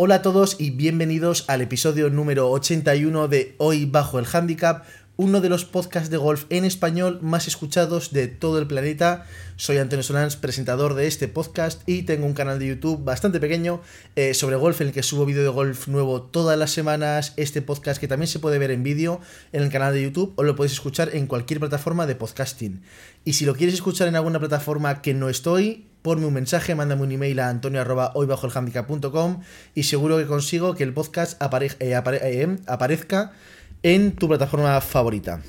Hola a todos y bienvenidos al episodio número 81 de Hoy Bajo el Handicap, uno de los podcasts de golf en español más escuchados de todo el planeta. Soy Antonio Solans, presentador de este podcast y tengo un canal de YouTube bastante pequeño eh, sobre golf en el que subo vídeo de golf nuevo todas las semanas. Este podcast que también se puede ver en vídeo en el canal de YouTube o lo podéis escuchar en cualquier plataforma de podcasting. Y si lo quieres escuchar en alguna plataforma que no estoy, ponme un mensaje, mándame un email a antonio y seguro que consigo que el podcast eh, eh, aparezca en tu plataforma favorita.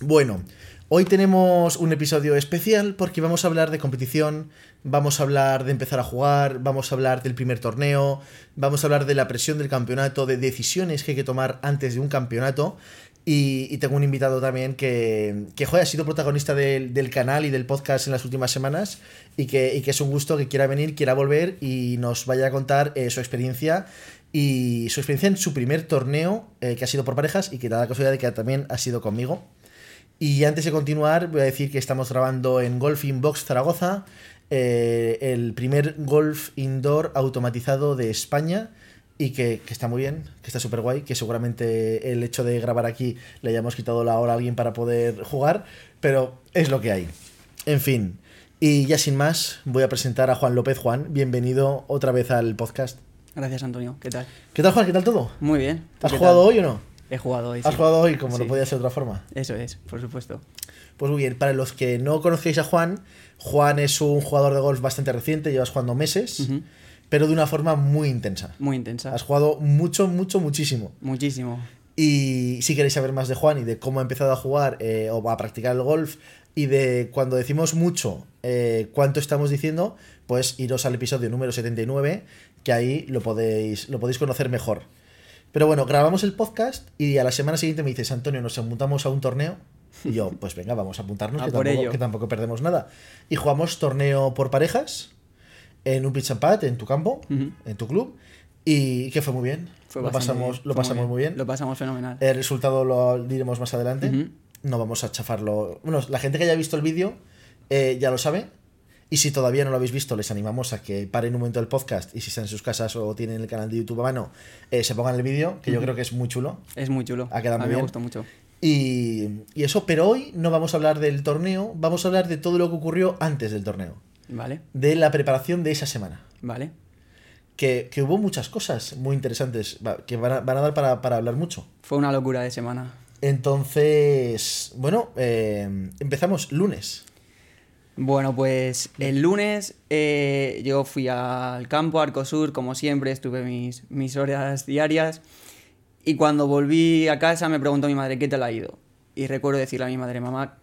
Bueno, hoy tenemos un episodio especial porque vamos a hablar de competición, vamos a hablar de empezar a jugar, vamos a hablar del primer torneo, vamos a hablar de la presión del campeonato, de decisiones que hay que tomar antes de un campeonato. Y, tengo un invitado también que, que ha sido protagonista del, canal y del podcast en las últimas semanas y que, es un gusto que quiera venir, quiera volver y nos vaya a contar eh, su experiencia y su experiencia en su primer torneo, eh, que ha sido por parejas y que da la casualidad de que también ha sido conmigo. Y antes de continuar, voy a decir que estamos grabando en Golf Box Zaragoza, eh, el primer golf indoor automatizado de España y que, está muy bien, que está súper guay, que seguramente el hecho de grabar aquí le hayamos quitado la hora a alguien para poder jugar, pero es lo que hay. En fin, y ya sin más, voy a presentar a Juan López. Juan, bienvenido otra vez al podcast. Gracias, Antonio. ¿Qué tal? ¿Qué tal, Juan? ¿Qué tal todo? Muy bien. ¿Has jugado hoy o no? He jugado hoy. ¿Has jugado hoy como no podía ser de otra forma? Eso es, por supuesto. Pues muy bien, para los que no conozcáis a Juan, Juan es un jugador de golf bastante reciente, llevas jugando meses, pero de una forma muy intensa. Muy intensa. Has jugado mucho, mucho, muchísimo. Muchísimo. Y si queréis saber más de Juan y de cómo ha empezado a jugar eh, o a practicar el golf y de cuando decimos mucho, eh, cuánto estamos diciendo, pues iros al episodio número 79, que ahí lo podéis, lo podéis conocer mejor. Pero bueno, grabamos el podcast y a la semana siguiente me dices, Antonio, nos apuntamos a un torneo. Y yo, pues venga, vamos a apuntarnos, que, tampoco, que, tampoco, perdemos nada. Y jugamos torneo por parejas en un pitch and pad, en tu campo, en tu club. Y que fue muy bien. lo pasamos, lo pasamos muy bien. Lo pasamos fenomenal. El resultado lo diremos más adelante. No vamos a chafarlo. Bueno, la gente que haya visto el vídeo eh, ya lo sabe. Y si todavía no lo habéis visto, les animamos a que paren un momento el podcast y si están en sus casas o tienen el canal de YouTube a mano, eh, se pongan el vídeo, que yo creo que es muy chulo. Es muy chulo. Ha quedado muy a mí me gustó mucho. Y, y, eso, pero hoy no vamos a hablar del torneo, vamos a hablar de todo lo que ocurrió antes del torneo. Vale. De la preparación de esa semana. Vale. Que, que hubo muchas cosas muy interesantes que van a, van a dar para, para, hablar mucho. Fue una locura de semana. Entonces, bueno, eh, empezamos lunes. Bueno, pues el lunes eh, yo fui al campo Arcosur, como siempre, estuve mis, mis horas diarias. Y cuando volví a casa me preguntó mi madre, ¿qué te ha ido? Y recuerdo decirle a mi madre, mamá,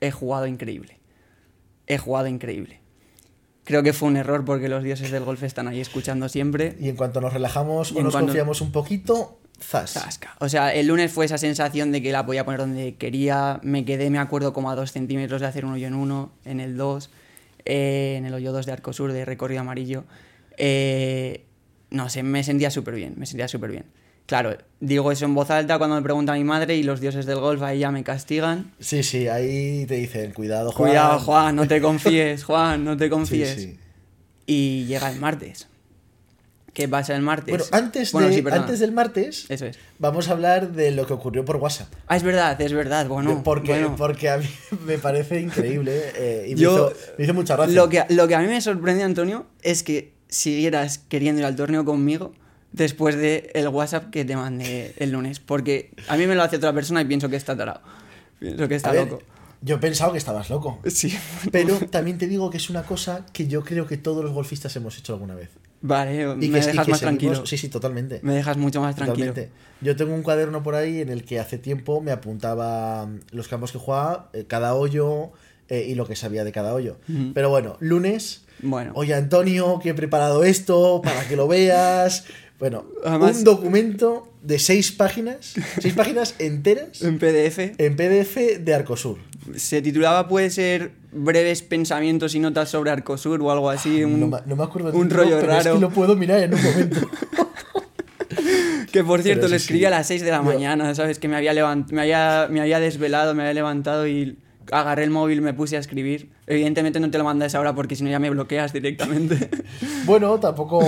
he jugado increíble. He jugado increíble. Creo que fue un error porque los dioses del golf están ahí escuchando siempre. Y en cuanto nos relajamos o nos confiamos un poquito, Zasca. O sea, el lunes fue esa sensación de que la podía poner donde quería. Me quedé, me acuerdo, como a dos centímetros de hacer un hoyo en uno, en el 2, eh, en el hoyo 2 de Arcosur, de recorrido amarillo. Eh, no sé, me sentía súper bien, me sentía súper bien. Claro, digo eso en voz alta cuando me pregunta mi madre y los dioses del golf ahí ya me castigan. Sí, sí, ahí te dicen, cuidado, Juan. Cuidado, Juan, no te confíes, Juan, no te confíes. Sí, sí. Y llega el martes. ¿Qué pasa el martes? Bueno, antes, antes del martes, Eso es. vamos a hablar de lo que ocurrió por WhatsApp. Ah, es verdad, es verdad. Bueno, porque, porque a mí me parece increíble eh, y me, hizo, me, hizo, mucha gracia. Lo que, lo que a mí me sorprende, Antonio, es que siguieras queriendo ir al torneo conmigo después del el WhatsApp que te mandé el lunes. Porque a mí me lo hace otra persona y pienso que está tarado. Pienso que está loco. yo he pensado que estabas loco. Sí. Pero también te digo que es una cosa que yo creo que todos los golfistas hemos hecho alguna vez. Vale, me dejas más tranquilo. Sí, sí, totalmente. Me dejas mucho más tranquilo. Yo tengo un cuaderno por ahí en el que hace tiempo me apuntaba los campos que jugaba, eh, cada hoyo eh, y lo que sabía de cada hoyo. Pero bueno, lunes. Bueno. Oye, Antonio, que he preparado esto para que lo veas. Bueno, un documento de seis páginas, seis páginas enteras. En PDF. En PDF de Arcosur. Se titulaba, puede ser breves pensamientos y notas sobre Arcosur o algo así. Un, no, me acuerdo Un rollo pero raro. Es que lo puedo mirar en un momento. que por cierto, lo escribí a las 6 de la mañana, ¿sabes? Que me había, levant... me, había, me había desvelado, me había levantado y agarré el móvil, me puse a escribir. Evidentemente no te lo mandas ahora porque si no ya me bloqueas directamente. bueno, tampoco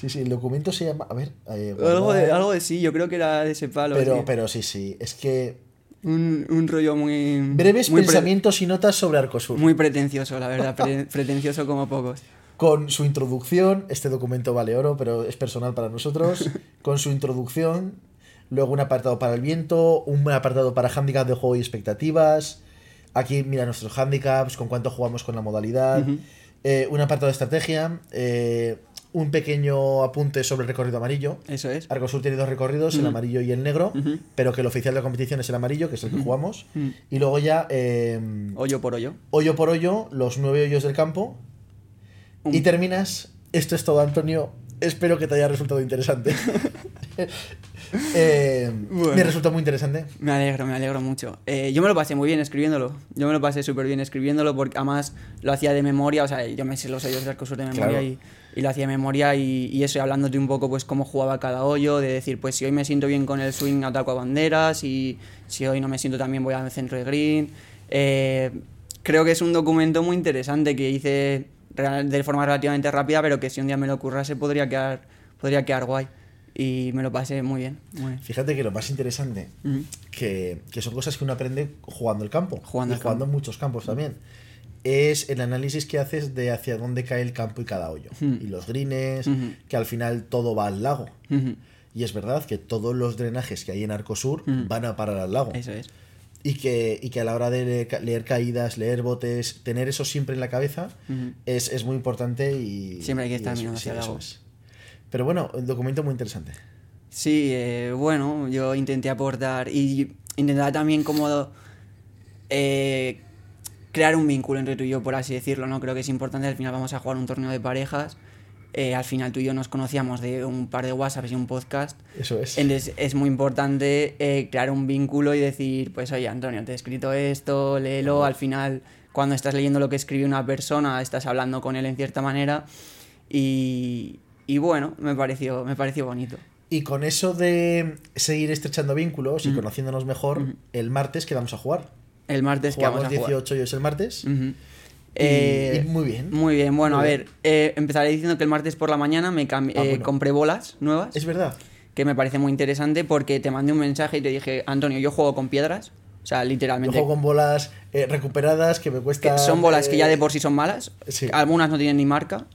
Sí, sí, el documento se llama. A ver. eh, Algo de, guardar- algo de sí, yo creo que era de ese palo. Pero, sí. pero sí, sí. Es que. Un, un rollo muy. Breves muy pre- pensamientos y notas sobre Arcosur. muy pretencioso, la verdad. pre- pretencioso como pocos. Con su introducción, este documento vale oro, pero es personal para nosotros. Con su introducción, luego un apartado para el viento, un apartado para handicap de juego y expectativas. Aquí mira nuestros handicaps, con cuánto jugamos con la modalidad. Eh, un apartado de estrategia. eh, un pequeño apunte sobre el recorrido amarillo. Eso es. Arcosur tiene dos recorridos, el amarillo y el negro, pero que el oficial de la competición es el amarillo, que es el que jugamos. Y luego ya, eh, Hoyo por hoyo. hoyo por hoyo, los nueve hoyos del campo. Y terminas. Esto es todo, Antonio. Espero que te haya resultado interesante. Eh, Bueno. Me resultó muy interesante. Me alegro, me alegro mucho. Eh, yo me lo pasé muy bien escribiéndolo. Yo me lo pasé súper bien escribiéndolo porque además lo hacía de memoria, o sea, yo me sé los hoyos de Arcosur de memoria Claro. y, y lo hacía de memoria y, y eso, y hablándote un poco pues cómo jugaba cada hoyo, de decir, pues si hoy me siento bien con el swing ataco a banderas y si hoy no me siento tan bien voy al centro de green. Eh, creo que es un documento muy interesante que hice de forma relativamente rápida, pero que si un día me lo currase podría quedar, podría quedar guay. Y me lo pasé muy bien. Muy bien. Fíjate que lo más interesante, que, que son cosas que uno aprende jugando el campo. Jugando y el jugando campo. en muchos campos también. Es el análisis que haces de hacia dónde cae el campo y cada hoyo. Y los greens, Ujú. que al final todo va al lago. Y es verdad que todos los drenajes que hay en Arcosur van a parar al lago. Eso es. Y que, y que a la hora de leer, leer caídas, leer botes, tener eso siempre en la cabeza es, es muy importante y... Siempre hay que estar mirando hacia es. Pero bueno, el documento muy interesante. Sí, eh, bueno, yo intenté aportar y intentaba también como eh, crear un vínculo entre tú y yo, por así decirlo, ¿no? Creo que es importante, al final vamos a jugar un torneo de parejas, eh, al final tú y yo nos conocíamos de un par de WhatsApps y un podcast, Eso es. entonces es muy importante eh, crear un vínculo y decir, pues oye Antonio, te he escrito esto, léelo, al final cuando estás leyendo lo que escribe una persona, estás hablando con él en cierta manera y, y bueno, me pareció, me pareció bonito. Y con eso de seguir estrechando vínculos y conociéndonos mejor, el martes que vamos a jugar. El martes que Jugamos vamos a jugar. 18 hoyos el martes. Y- Eh, y muy bien. Muy bien, bueno, Muy a bien. ver, eh, empezaré diciendo que el martes por la mañana me Ah, eh, bueno. compré bolas nuevas, Es verdad. que me parece muy interesante porque te mandé un mensaje y te dije, Antonio, yo juego con piedras, o sea, Yo literalmente. juego con bolas eh, recuperadas que me que cuestan... son bolas que ya de eh, por sí son malas, sí. algunas no tienen ni marca.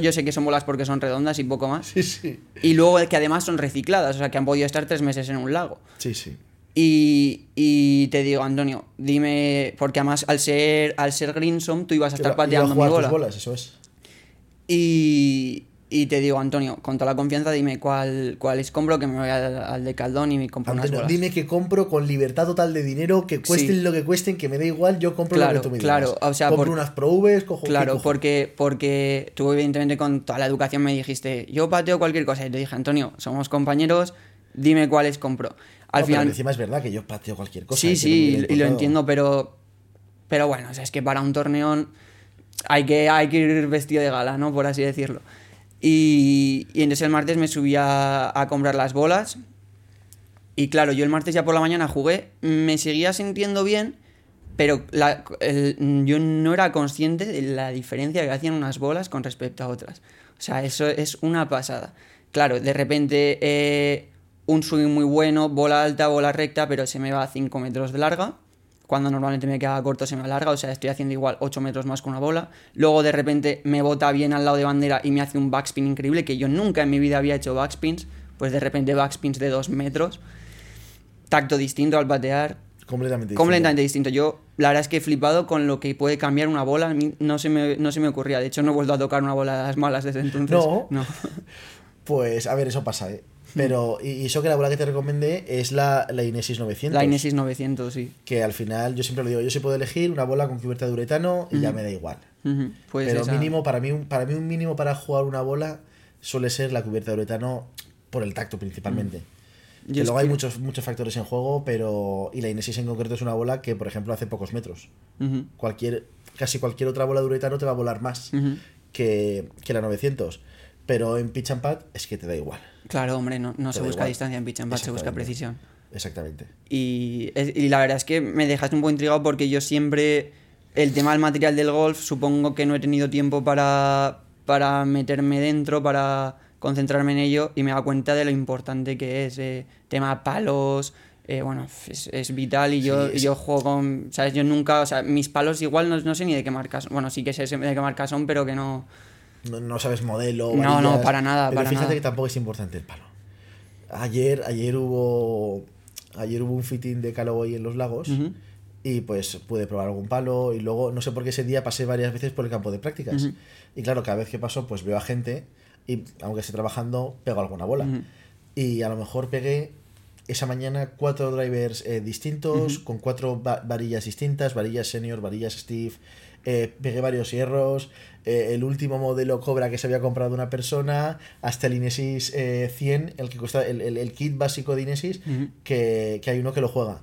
Yo sé que son bolas porque son redondas y poco más. Sí, sí. Y luego que además son recicladas, o sea, que han podido estar tres meses en un lago. Sí, sí. Y, y te digo, Antonio, dime, porque además al ser, al ser Greensom tú ibas a Iba- estar iba a pateando mi jugar tus bola. bolas, eso es. Y, y te digo, Antonio, con toda la confianza, dime cuál, cuál es compro, que me voy al, al de Caldón y me compro unas Antonio, bolas. dime que compro con libertad total de dinero, que cuesten Sí. lo que cuesten, que me da igual, yo compro Claro, lo que tú me claro, digas. o sea, compro por- unas Pro Vs, cojo ¿qué Claro, cojo? porque, porque tú evidentemente con toda la educación me dijiste, yo pateo cualquier cosa. Y te dije, Antonio, somos compañeros, dime cuáles compro. Al No, pero final... encima es verdad que yo pateo cualquier cosa. sí, sí, y, lo entiendo, pero... Pero bueno, o sea, es que para un torneo hay que, hay que ir vestido de gala, ¿no? Por así decirlo. Y, y entonces el martes me subí a, a comprar las bolas. Y claro, yo el martes ya por la mañana jugué, me seguía sintiendo bien, pero la- el- yo no era consciente de la diferencia que hacían unas bolas con respecto a otras. O sea, eso es una pasada. Claro, de repente eh, un swing muy bueno, bola alta, bola recta, pero se me va a 5 metros de larga. Cuando normalmente me queda corto se me alarga, o sea, estoy haciendo igual 8 metros más con una bola. Luego de repente me bota bien al lado de bandera y me hace un backspin increíble, que yo nunca en mi vida había hecho backspins. Pues de repente backspins de 2 metros. Tacto distinto al patear. Completamente distinto. Completamente distinto. Yo, la verdad es que he flipado con lo que puede cambiar una bola. A mí no se me, no se me ocurría. De hecho, no he vuelto a tocar una bola de las malas desde entonces. No. No. Pues, a ver, eso pasa, ¿eh? Pero, y, y eso que la bola que te recomendé es la, la Inesis 900. La Inesis 900, sí. Que al final, yo siempre lo digo, yo sí puedo elegir una bola con cubierta de uretano y ya me da igual. Ujú, Pues Pero esa- mínimo, para mí, un- para mí un mínimo para jugar una bola suele ser la cubierta de uretano por el tacto principalmente. Yo Que luego hay muchos, muchos factores en juego, pero. Y la Inesis en concreto es una bola que, por ejemplo, hace pocos metros. Cualquier, casi cualquier otra bola de uretano te va a volar más que, que la 900. Pero en pitch and pad es que te da igual. Claro, hombre, no, no se busca igual. distancia en pitch and bat, se busca precisión. Exactamente. Y, y la verdad es que me dejaste un poco intrigado porque yo siempre. El tema del material del golf, supongo que no he tenido tiempo para, para meterme dentro, para concentrarme en ello y me da cuenta de lo importante que es. Eh, tema palos, eh, bueno, es, es, vital y yo, Sí, es- yo juego con, ¿sabes? Yo nunca, o sea, mis palos igual no, no sé ni de qué marcas. Bueno, sí que sé de qué marcas son, pero que no... No, no sabes modelo. No, no, para nada, Pero para fíjate nada. que tampoco es importante el palo. Ayer, ayer hubo. Ayer hubo un fitting de Callaway en los lagos. Y pues pude probar algún palo. Y luego, no sé por qué ese día pasé varias veces por el campo de prácticas. Y claro, cada vez que paso, pues veo a gente. Y aunque esté trabajando, pego alguna bola. Y a lo mejor pegué esa mañana cuatro drivers eh, distintos, Ujú. con cuatro va- varillas distintas, varillas senior, varillas Steve, eh, pegué varios hierros, eh, el último modelo Cobra que se había comprado una persona, hasta el Inesis eh, 100, el que cuesta el, el- el kit básico de Inesis, Ujú. que, que hay uno que lo juega.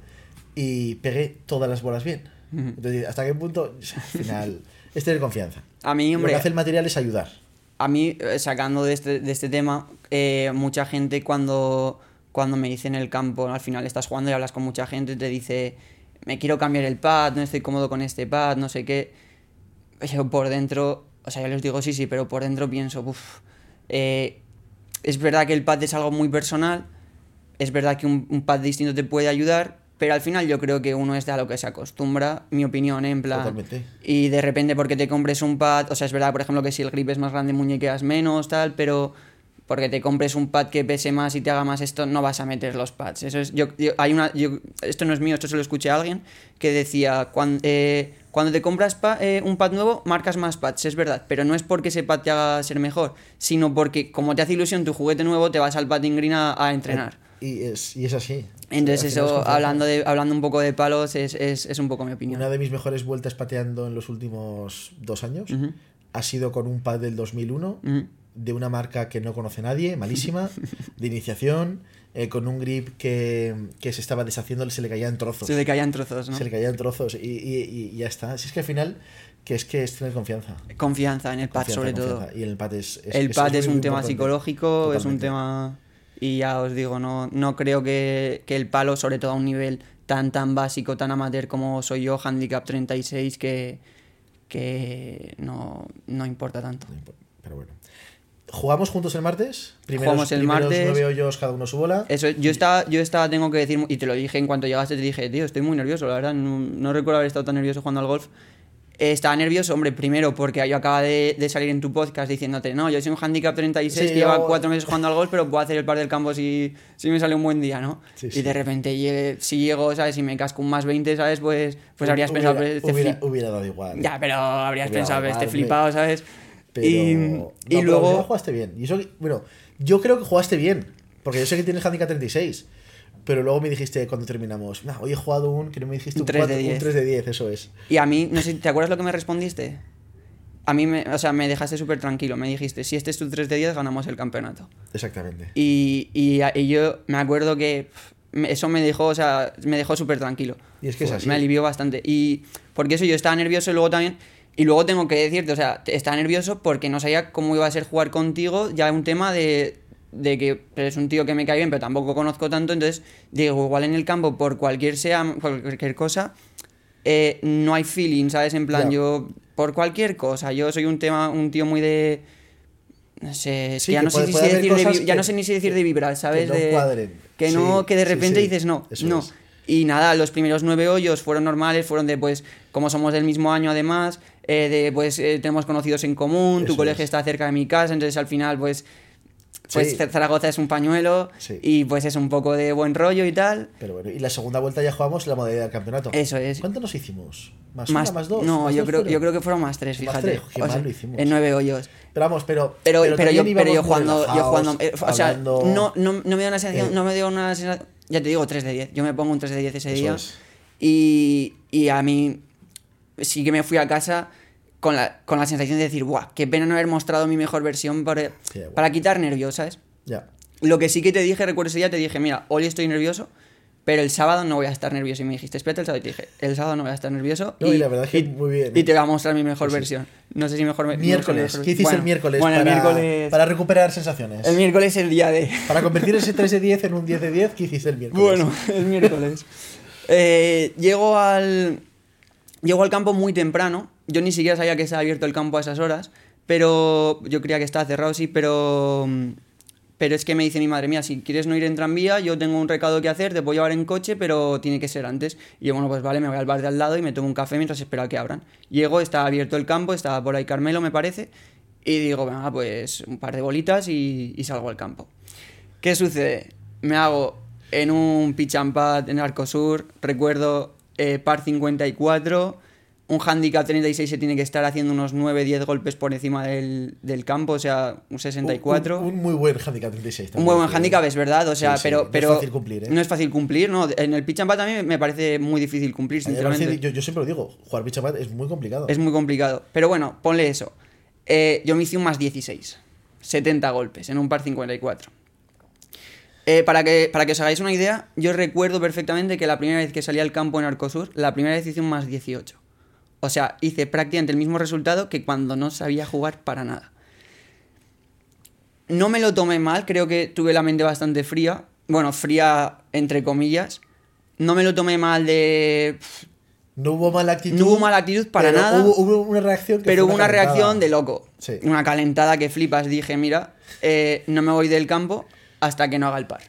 Y pegué todas las bolas bien. Ujú. Entonces, ¿hasta qué punto? Al final, es tener confianza. A mí, Lo hombre, que hace el material es ayudar. a mí, eh, sacando de este, de este tema, eh, mucha gente cuando, cuando me dice en el campo, al final estás jugando y hablas con mucha gente, te dice, me quiero cambiar el pad, no estoy cómodo con este pad, no sé qué. Yo por dentro, o sea, yo les digo sí, sí, pero por dentro pienso, uff, es verdad que el pad es algo muy personal, es verdad que un, un pad distinto te puede ayudar, pero al final yo creo que uno es de a lo que se acostumbra, mi opinión, ¿eh? en plan... Totalmente. Y de repente porque te compres un pad, o sea, es verdad, por ejemplo, que si el grip es más grande muñequeas menos, tal, pero porque te compres un pad que pese más y te haga más esto, no vas a meter los pads. Eso es, yo, yo- hay una, yo- esto no es mío, esto se lo escuché a alguien que decía, cuando, cuando te compras pa- eh, un pad nuevo, marcas más pads, es verdad, pero no es porque ese pad te haga ser mejor, sino porque como te hace ilusión tu juguete nuevo, te vas al padding green a, a entrenar. Y es, y es así. Entonces eso, hablando, de, hablando un poco de palos, es, es, es un poco mi opinión. Una de mis mejores vueltas pateando en los últimos dos años Ujú. ha sido con un pad del 2001 Ujú. De una marca que no conoce nadie, malísima, de iniciación, eh, con un grip que, que se estaba deshaciendo, se le caía en trozos. Se le caían trozos, ¿no? Se le caía en trozos y, y- y ya está. Si es que al final, que es que es tener confianza. Confianza en el pad, sobre confianza. todo. Y el pad es. es- el es- pad es un tema psicológico, es un tema... Y ya os digo, no, no creo que, que el palo, sobre todo a un nivel tan tan básico, tan amateur como soy yo, handicap 36, que, que no, no importa tanto. Pero bueno. ¿Jugamos juntos el martes? Primeros, Jugamos el primeros martes. nueve hoyos, cada uno su bola. Eso, yo estaba, yo estaba, tengo que decir, y te lo dije en cuanto llegaste, te dije, tío, estoy muy nervioso, la verdad, no, no recuerdo haber estado tan nervioso jugando al golf. Eh, Estaba nervioso, hombre, primero porque yo acaba de, de salir en tu podcast diciéndote, no, yo soy un handicap 36 Sí, que lleva yo- cuatro meses jugando al golf, pero puedo hacer el par del campo si, si me sale un buen día, ¿no? Sí, y sí. de repente, llegue- si llego, ¿sabes? Si me casco un más 20, ¿sabes? Pues, pues habrías Hubiera- pensado, este hubiera, flip- hubiera dado igual. Ya, pero habrías pensado, este flipado, ¿sabes? Pero... y no, y pero luego... jugaste bien. Y eso, bueno, yo creo que jugaste bien. Porque yo sé que tienes handicap 36. Pero luego me dijiste cuando terminamos, "Nah, hoy he jugado un, que no me dijiste Un un, 3 de cuatro- un 10. 3 de 10, eso es. Y a mí, no sé, ¿te acuerdas lo que me respondiste? A mí, me, o sea, me dejaste súper tranquilo. Me dijiste, si este es tu 3 de 10, ganamos el campeonato. Exactamente. Y, y, y yo me acuerdo que eso me dejó, o sea, me dejó súper tranquilo. Y es que es así. Me alivió bastante. Y porque eso yo estaba nervioso y luego también... Y luego tengo que decirte, o sea, estaba nervioso porque no sabía cómo iba a ser jugar contigo. Ya un tema de, de que eres un tío que me cae bien, pero tampoco conozco tanto. Entonces, digo, igual en el campo, por cualquier sea, cualquier cosa, eh, no hay feeling, ¿sabes? En plan, yo, por cualquier cosa, yo soy un tema, un tío muy de. No sé, es Sí, que ya que no sé puede- si puede haber decir de vi- ya que- no sé ni si decir de vibrar, ¿sabes? no de, cuadren. que no, Sí, que de repente sí. dices no, no. es. Y nada, los primeros nueve hoyos fueron normales, fueron de pues, como somos del mismo año además, eh, de pues eh, tenemos conocidos en común, tu colegio es. está cerca de mi casa, entonces al final pues, pues Sí. Zaragoza es un pañuelo Sí. y pues es un poco de buen rollo y tal. Pero bueno, y la segunda vuelta ya jugamos la modalidad del campeonato. Eso es. ¿Cuánto nos hicimos? ¿Más, Más, una, más dos? No, ¿Más yo dos creo, fueron? yo creo que fueron más tres, Más fíjate. tres, qué O sea, mal lo hicimos. En nueve hoyos. Pero vamos, pero. Pero, pero, yo, pero yo íbamos muy jugando, yo jugando, eh, o sea, no, no, no me da una sensación, Eh. no me dio una sensación, ya te digo, 3 de 10, yo me pongo un 3 de 10 ese Eso día es. y, y a mí sí que me fui a casa con la, con la sensación de decir, guau, qué pena no haber mostrado mi mejor versión para, Sí, guau. para quitar nervios, ¿sabes? Ya. Lo que sí que te dije, recuerdo ese día, te dije, mira, hoy estoy nervioso, pero el sábado no voy a estar nervioso. Y me dijiste, espérate el sábado. Y te dije, el sábado no voy a estar nervioso. No, y la verdad es que muy bien, Y ¿eh? te voy a mostrar mi mejor Sí, versión. No sé si mejor... me- Miércoles. mejor- ¿Qué hiciste Bueno, el miércoles? Bueno, para, el miércoles... Para recuperar sensaciones. El miércoles es el día de... Para convertir ese 3 de 10 en un 10 de 10, ¿qué hiciste el miércoles? Bueno, el miércoles. Eh, llego al. Llego al campo muy temprano. Yo ni siquiera sabía que estaba abierto el campo a esas horas. Pero. Yo creía que estaba cerrado, sí, pero. mm, pero es que me dice mi madre, mía, si quieres no ir en tranvía, yo tengo un recado que hacer, te puedo llevar en coche, pero tiene que ser antes. Y yo, bueno, pues vale, me voy al bar de al lado y me tomo un café mientras espero a que abran. Llego, está abierto el campo, estaba por ahí Carmelo, me parece, y digo, venga, pues un par de bolitas y, y salgo al campo. ¿Qué sucede? Me hago en un pad en Arcosur, recuerdo eh, par 54, un handicap 36 se tiene que estar haciendo unos 9-10 golpes por encima del, del campo, o sea, un 64. Un, un muy buen handicap 36. Un muy buen handicap, es verdad, o sea, Sí, sí, pero, no es pero fácil cumplir, ¿eh? no es fácil cumplir, ¿no? En el pitch and pad también me parece muy difícil cumplir, A parece- sinceramente. yo, yo siempre lo digo, jugar pitch and pad es muy complicado. Es muy complicado. Pero bueno, ponle eso. Eh, yo me hice un más 16. 70 golpes en un par 54. Eh, para, que, para que os hagáis una idea, yo recuerdo perfectamente que la primera vez que salí al campo en Arcosur, la primera vez hice un más 18. O sea, hice prácticamente el mismo resultado que cuando no sabía jugar para nada. No me lo tomé mal, creo que tuve la mente bastante fría. Bueno, fría entre comillas. No me lo tomé mal de... No hubo mala actitud. No hubo mala actitud para pero nada. Hubo, hubo una reacción que Pero hubo una reacción de loco. Sí. Una calentada que flipas. Dije, mira, eh, no me voy del campo hasta que no haga el par.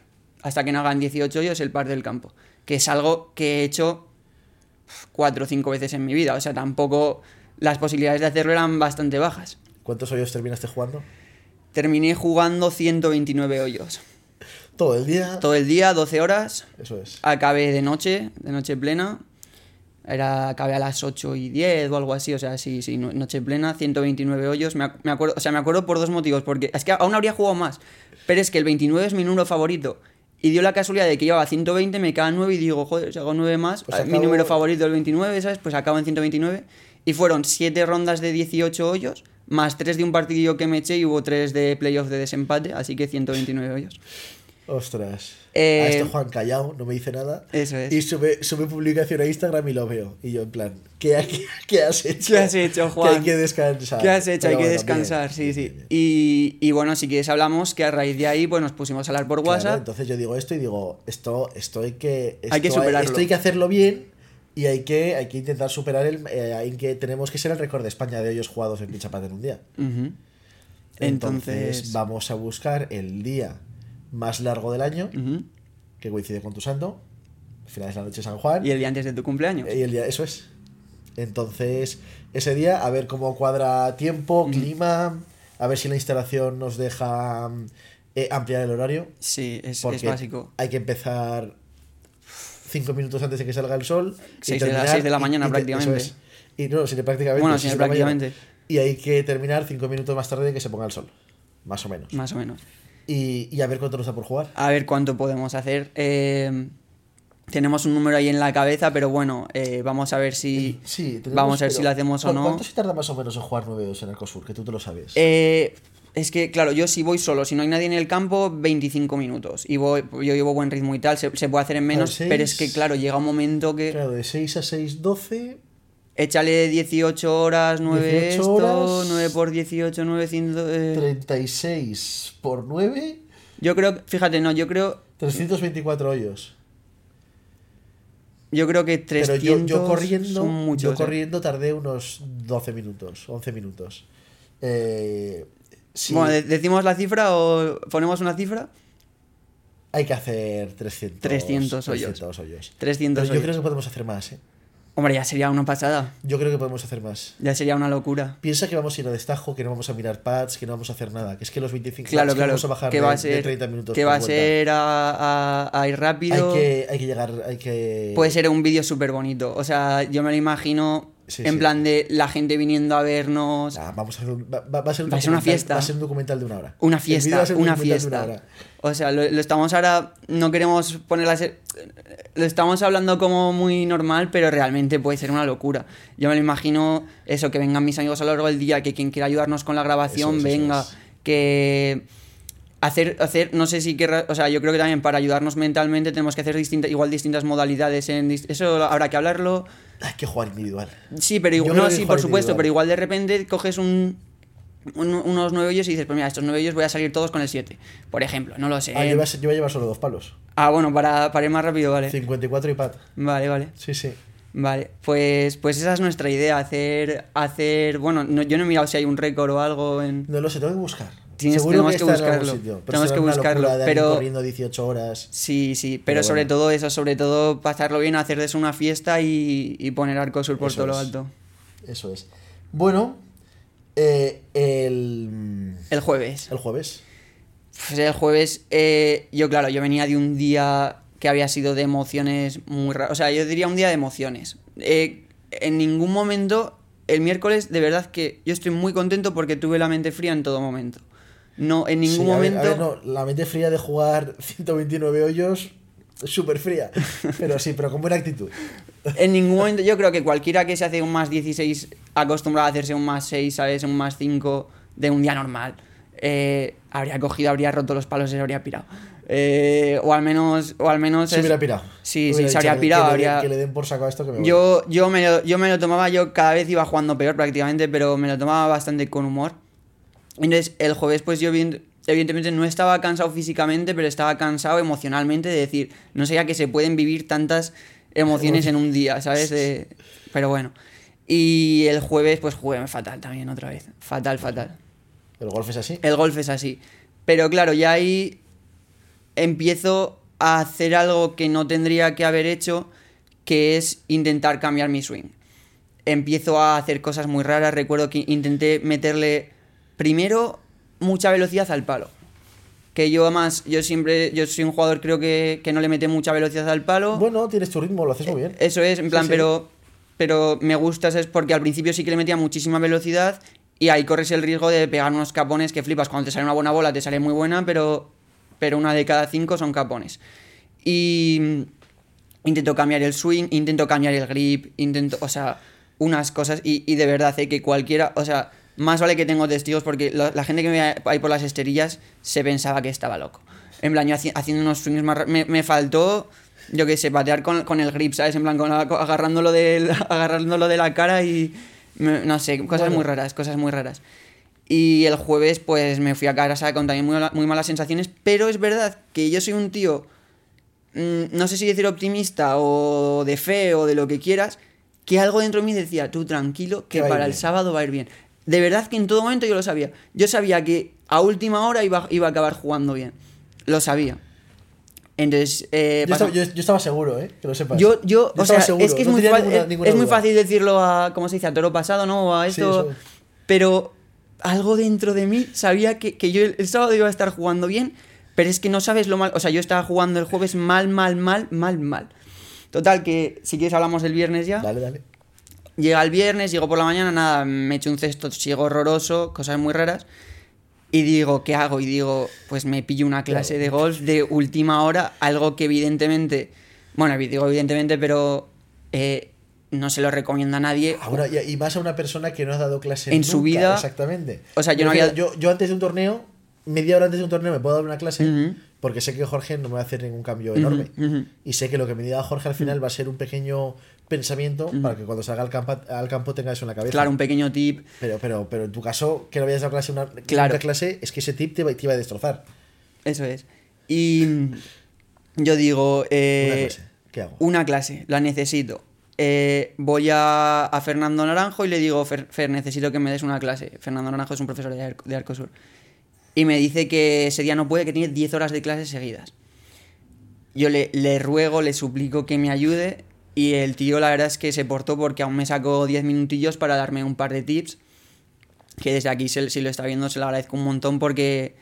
Hasta que no hagan 18 hoyos el par del campo. Que es algo que he hecho cuatro o cinco veces en mi vida. O sea, tampoco las posibilidades de hacerlo eran bastante bajas. ¿Cuántos hoyos terminaste jugando? Terminé jugando 129 hoyos. Todo el día. Todo el día, 12 horas. Eso es. Acabé de noche, de noche plena. Era, acabé a las 8 y 10 o algo así, o sea, sí, sí, no- noche plena, 129 hoyos. Me, me acuerdo, o sea, me acuerdo por dos motivos, porque es que aún habría jugado más, pero es que el 29 es mi número favorito. Y dio la casualidad de que llevaba 120, me quedan 9 y digo, joder, si hago 9 más, Pues eh, mi acabo- número favorito el 29, ¿sabes? Pues acabo en 129. Y fueron 7 rondas de 18 hoyos, más 3 de un partidillo que me eché y hubo 3 de playoff de desempate, así que 129 hoyos. Ostras. Eh, A esto Juan callado, no me dice nada. Eso es. Y sube, sube publicación a Instagram y lo veo. Y yo en plan, ¿qué, ha- qué, qué has hecho? ¿Qué has hecho, Que Juan? hay que descansar. ¿Qué has hecho? Hay que descansar, bien, sí, bien, sí. bien. Y, y bueno, si quieres hablamos que a raíz de ahí pues nos pusimos a hablar por Claro, WhatsApp. entonces yo digo esto y digo, esto, esto hay que. Hay que superarlo. Esto hay que hacerlo bien y hay que, hay que intentar superar el. eh, hay que, tenemos que ser el récord de España de hoyos jugados en Pichapat en un día. Entonces, vamos a buscar el día más largo del año, que coincide con tu santo, finales de la noche de San Juan. y el día antes de tu cumpleaños. Y el día, eso es. Entonces, ese día, a ver cómo cuadra tiempo, clima, a ver si la instalación nos deja mm, eh, ampliar el horario. Sí, es, básico. hay que empezar cinco minutos antes de que salga el sol. y Seis de la- de mañana y te- prácticamente. eso es. Y no, sin prácticamente. Bueno, sin mañana. prácticamente. Y hay que terminar cinco minutos más tarde de que se ponga el sol. Más o menos. Más o menos. Y, y a ver cuánto nos da por jugar. A ver cuánto podemos hacer. Eh, tenemos un número ahí en la cabeza, pero bueno, eh, vamos a ver si... Sí, tenemos- vamos a ver si lo hacemos o ¿cu- no. ¿Cuánto se tarda más o menos en jugar 9-2 en Arcosur? Que tú te lo sabes. Eh, es que, claro, yo si voy solo, si no hay nadie en el campo, 25 minutos. Y voy, yo llevo buen ritmo y tal, se, se puede hacer en menos, pero es que, claro, llega un momento que... Claro, de 6 a 6, 12. Échale 18 horas, 9 18 esto, horas. 9 por 18, 900... eh. 36 por 9, Yo creo, fíjate, no, yo creo, 324 hoyos. yo creo que Pero 300 yo, yo corriendo, son muchos. yo eh. corriendo tardé unos 12 minutos, 11 minutos. Eh, sí, Bueno, ¿de- ¿decimos la cifra o ponemos una cifra? hay que hacer 300, 300 hoyos. 300 hoyos. 300 Pero yo hoyos. creo que podemos hacer más, ¿eh? Hombre, ya sería una pasada, Yo creo que podemos hacer más. ya sería una locura. Piensa que vamos a ir a destajo, que no vamos a mirar pads, que no vamos a hacer nada. Que es que los 25 Claro, que claro, vamos a bajar que de, a de ser, 30 minutos. que va a ser a, a- a ir rápido. Hay que, hay que llegar, hay que... Puede ser un vídeo súper bonito. O sea, yo me lo imagino Sí, en sí. plan de la gente viniendo a vernos. Ah, vamos a hacer un- va, a ser un Va a ser una documental- fiesta. Va a ser un documental de una hora. Una fiesta, un una fiesta. O sea, lo, lo estamos ahora. No queremos poner la. se- Lo estamos hablando como muy normal, pero realmente puede ser una locura. Yo me lo imagino eso, que vengan mis amigos a lo largo del día, que quien quiera ayudarnos con la grabación Eso es, eso venga, es. que. Hacer, hacer, no sé si querrá, o sea, yo creo que también para ayudarnos mentalmente tenemos que hacer distintas, igual distintas modalidades en, eso habrá que hablarlo. Hay que jugar individual. Sí, pero igual, no, sí, por supuesto, individual. pero igual de repente coges un, un- unos nueve hoyos y dices, pues mira, estos nueve hoyos voy a salir todos con el 7, por ejemplo, no lo sé. Ah, yo, voy a, yo voy a llevar solo dos palos. Ah, bueno, para, para ir más rápido, vale. 54 y pat. Vale, vale. Sí, sí. Vale, pues, pues esa es nuestra idea, hacer, hacer, bueno, no- yo no he mirado si hay un récord o algo en... No lo sé, tengo que buscar. Tío, Tienes- Seguro tenemos que, buscarlo. sitio, Tenemos que buscarlo, de pero- corriendo 18 horas. Sí, sí, pero Pero sobre bueno. todo eso, sobre todo pasarlo bien, hacerles una fiesta y, y poner Arcosur por Eso todo lo alto. Eso es. Bueno, eh, el, El jueves. el jueves. Pues el jueves, eh, yo claro, yo venía de un día que había sido de emociones muy raras. O sea, yo diría un día de emociones. Eh, en ningún momento, el miércoles, de verdad que yo estoy muy contento porque tuve la mente fría en todo momento. No, en ningún Sí, a ver- momento... a ver, no, la mente fría de jugar 129 hoyos, súper fría. Pero sí, pero con buena actitud. En ningún momento, yo creo que cualquiera que se hace un más 16 acostumbrado a hacerse un más 6, ¿sabes? Un más 5 de un día normal, eh, habría cogido, habría roto los palos y se habría pirado. Eh, o al menos, o al menos Se es- hubiera pirado. Sí, sí, se habría pirado. Que, habría- que le den por saco a esto que me. Yo, yo, me lo, yo me lo tomaba, yo cada vez iba jugando peor prácticamente, pero me lo tomaba bastante con humor. Entonces, el jueves, pues yo evident- evidentemente no estaba cansado físicamente, pero estaba cansado emocionalmente de decir, no sé ya que se pueden vivir tantas emociones en un día, ¿sabes? De- Pero bueno. Y el jueves, pues jugué fatal también otra vez. Fatal, fatal. El golf es así. El golf es así. Pero claro, ya ahí empiezo a hacer algo que no tendría que haber hecho, que es intentar cambiar mi swing. Empiezo a hacer cosas muy raras. Recuerdo que intenté meterle primero mucha velocidad al palo. Que yo además, yo siempre, yo soy un jugador creo que, que no le mete mucha velocidad al palo. Bueno, tienes tu ritmo, lo haces muy bien. Eso es, en Sí, plan, sí. pero pero me gusta es porque al principio sí que le metía muchísima velocidad y ahí corres el riesgo de pegar unos capones que flipas. Cuando te sale una buena bola te sale muy buena, pero, pero una de cada cinco son capones. Y intento cambiar el swing, intento cambiar el grip, intento, o sea, unas cosas y, y de verdad, eh, que cualquiera, o sea, más vale que tengo testigos porque lo- la gente que me ve ahí por las esterillas se pensaba que estaba loco. En plan, yo haci- haciendo unos swings más... Me, me faltó, yo qué sé, patear con, con el grip, ¿sabes? En plan, con la- con- agarrándolo, de, agarrándolo de la cara y... me- no sé, cosas Bueno. muy raras, cosas muy raras. Y el jueves, pues me fui a casa con también muy, muy malas sensaciones, pero es verdad que yo soy un tío mm, no sé si decir optimista o de fe o de lo que quieras, que algo dentro de mí decía, tú tranquilo, que para el sábado va a ir bien. De verdad que en todo momento yo lo sabía. Yo sabía que a última hora iba, iba a acabar jugando bien. Lo sabía. Entonces, eh, Yo estaba, yo- yo estaba seguro, ¿eh? Que lo sepas. yo, yo, o estaba sea, seguro, es que es, no muy, tenía fa- ninguna- es- ninguna es muy fácil decirlo a, ¿cómo se dice? A toro pasado, ¿no? O a esto. Pero algo dentro de mí sabía que, que yo el, el sábado iba a estar jugando bien, pero es que no sabes lo mal. O sea, yo estaba jugando el jueves mal, mal, mal, mal, mal. Total, que si quieres hablamos del viernes ya. Dale, dale. Llega el viernes, llego por la mañana, nada, me echo un cesto, sigo horroroso, cosas muy raras. Y digo, ¿qué hago? Y digo, pues me pillo una clase de golf de última hora, algo que evidentemente, bueno, digo evidentemente, pero eh, no se lo recomiendo a nadie. Ahora, y, más a una persona que no ha dado clase En su vida- Exactamente. O sea, yo no había- Yo, yo antes de un torneo, media hora antes de un torneo, me puedo dar una clase porque sé que Jorge no me va a hacer ningún cambio enorme. Y sé que lo que me diga Jorge al final va a ser un pequeño pensamiento para que cuando salga al campo, al campo tenga eso en la cabeza. Claro, un pequeño tip. Pero, pero, pero en tu caso, que no habías dado clase una Claro. clase, es que ese tip te, te iba a destrozar. Eso es. Y yo digo, eh, una clase. ¿Qué hago? una clase, la necesito. Eh, voy a, a Fernando Naranjo y le digo, Fer, Fer, necesito que me des una clase. Fernando Naranjo es un profesor de, Ar- de Arcosur. Y me dice que ese día no puede, que tiene 10 horas de clases seguidas. Yo le, le ruego, le suplico que me ayude y el tío la verdad es que se portó porque aún me sacó 10 minutillos para darme un par de tips que desde aquí si lo está viendo se lo agradezco un montón porque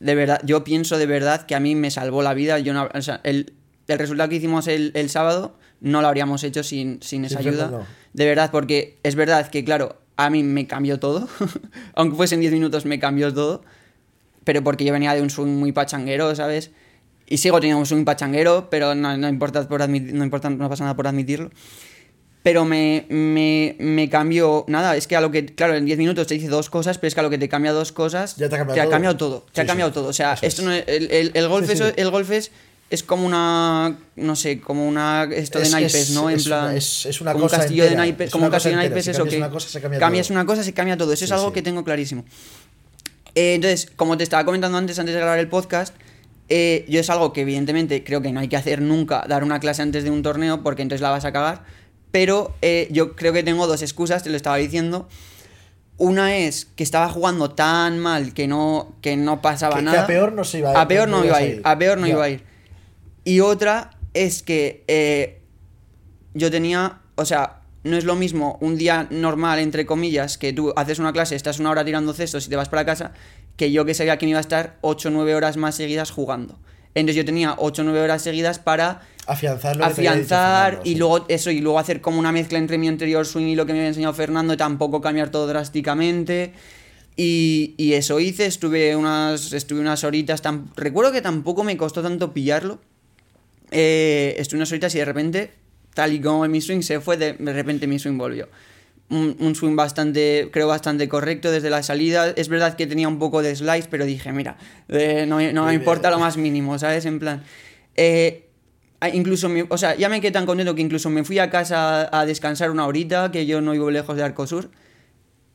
de verdad, yo pienso de verdad que a mí me salvó la vida. Yo no- o sea, el, el resultado que hicimos el, el sábado no lo habríamos hecho sin, sin esa Sin ayuda. Fernando. De verdad, porque es verdad que, claro, a mí me cambió todo. Aunque fuesen 10 minutos, me cambió todo. Pero porque yo venía de un swing muy pachanguero, ¿sabes? Y sigo teniendo un pachanguero, pero no, no importa, por admit- no importa, no pasa nada por admitirlo. Pero me, me, me cambió. Nada, es que a lo que. Claro, en 10 minutos te dice dos cosas, pero es que a lo que te cambia dos cosas. Ya te ha cambiado todo. cambiado todo. Te Sí, ha cambiado sí. todo. O sea, Eso esto es. no es- el, el- el golf Sí, es, el golf es, es como una. No sé, como una. Esto de Es- naipes, es- ¿no? En es plan. una- es- una como cosa un castillo de entera, naipes. es Como un castillo cosa de entera, naipes, si eso que. una cosa, se cambia cambias todo. una cosa, se cambia todo. Eso Sí, es algo sí. que tengo clarísimo. Eh, entonces, como te estaba comentando antes, antes de grabar el podcast, eh, yo es algo que evidentemente creo que no hay que hacer nunca, dar una clase antes de un torneo, porque entonces la vas a cagar. Pero eh, yo creo que tengo dos excusas, te lo estaba diciendo. Una es que estaba jugando tan mal que no, que no pasaba Que- que nada. a peor no se iba a ir, A peor no no ibas iba a a ir. ir. A peor no Ya. iba a ir. Y otra es que eh, yo tenía, o sea, no es lo mismo un día normal, entre comillas, que tú haces una clase, estás una hora tirando cestos y te vas para casa, que yo que sabía que me iba a estar 8 o 9 horas más seguidas jugando. Entonces yo tenía 8 o 9 horas seguidas para Afianzar lo que te había dicho afianzar y luego eso y luego hacer como una mezcla entre mi anterior swing y lo que me había enseñado Fernando y tampoco cambiar todo drásticamente. Y, y eso hice estuve unas estuve unas horitas tam- recuerdo que tampoco me costó tanto pillarlo. Eh, estuve unas horitas y de repente tal y como mi swing se fue de, de repente mi swing volvió un, un swing bastante, creo bastante correcto desde la salida. Es verdad que tenía un poco de slice, pero dije, mira, eh, no, no me importa lo más mínimo, ¿sabes? En plan. eh, incluso, me- o sea, ya me quedé tan contento que incluso me fui a casa a descansar una horita, que yo no vivo lejos de Arcosur.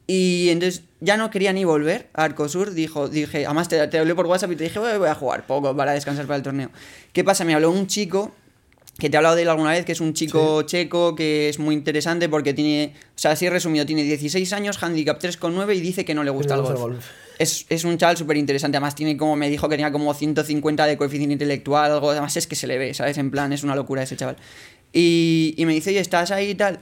Y entonces ya no quería ni volver a Arcosur. Dijo, dije, además te, te hablé por WhatsApp y te dije, "Voy- voy a jugar poco para descansar para el torneo. ¿Qué pasa? Me habló un chico que te he hablado de él alguna vez, que es un chico checo que es muy interesante porque tiene, o sea, así resumido, tiene 16 años, handicap 3,9 y dice que no le gusta el golf. golf. Es, es un chaval súper interesante, además tiene como, me dijo que tenía como 150 de coeficiente intelectual, algo, además es que se le ve, ¿sabes? En plan, es una locura ese chaval. Y, y me dice, oye, ¿estás ahí y tal?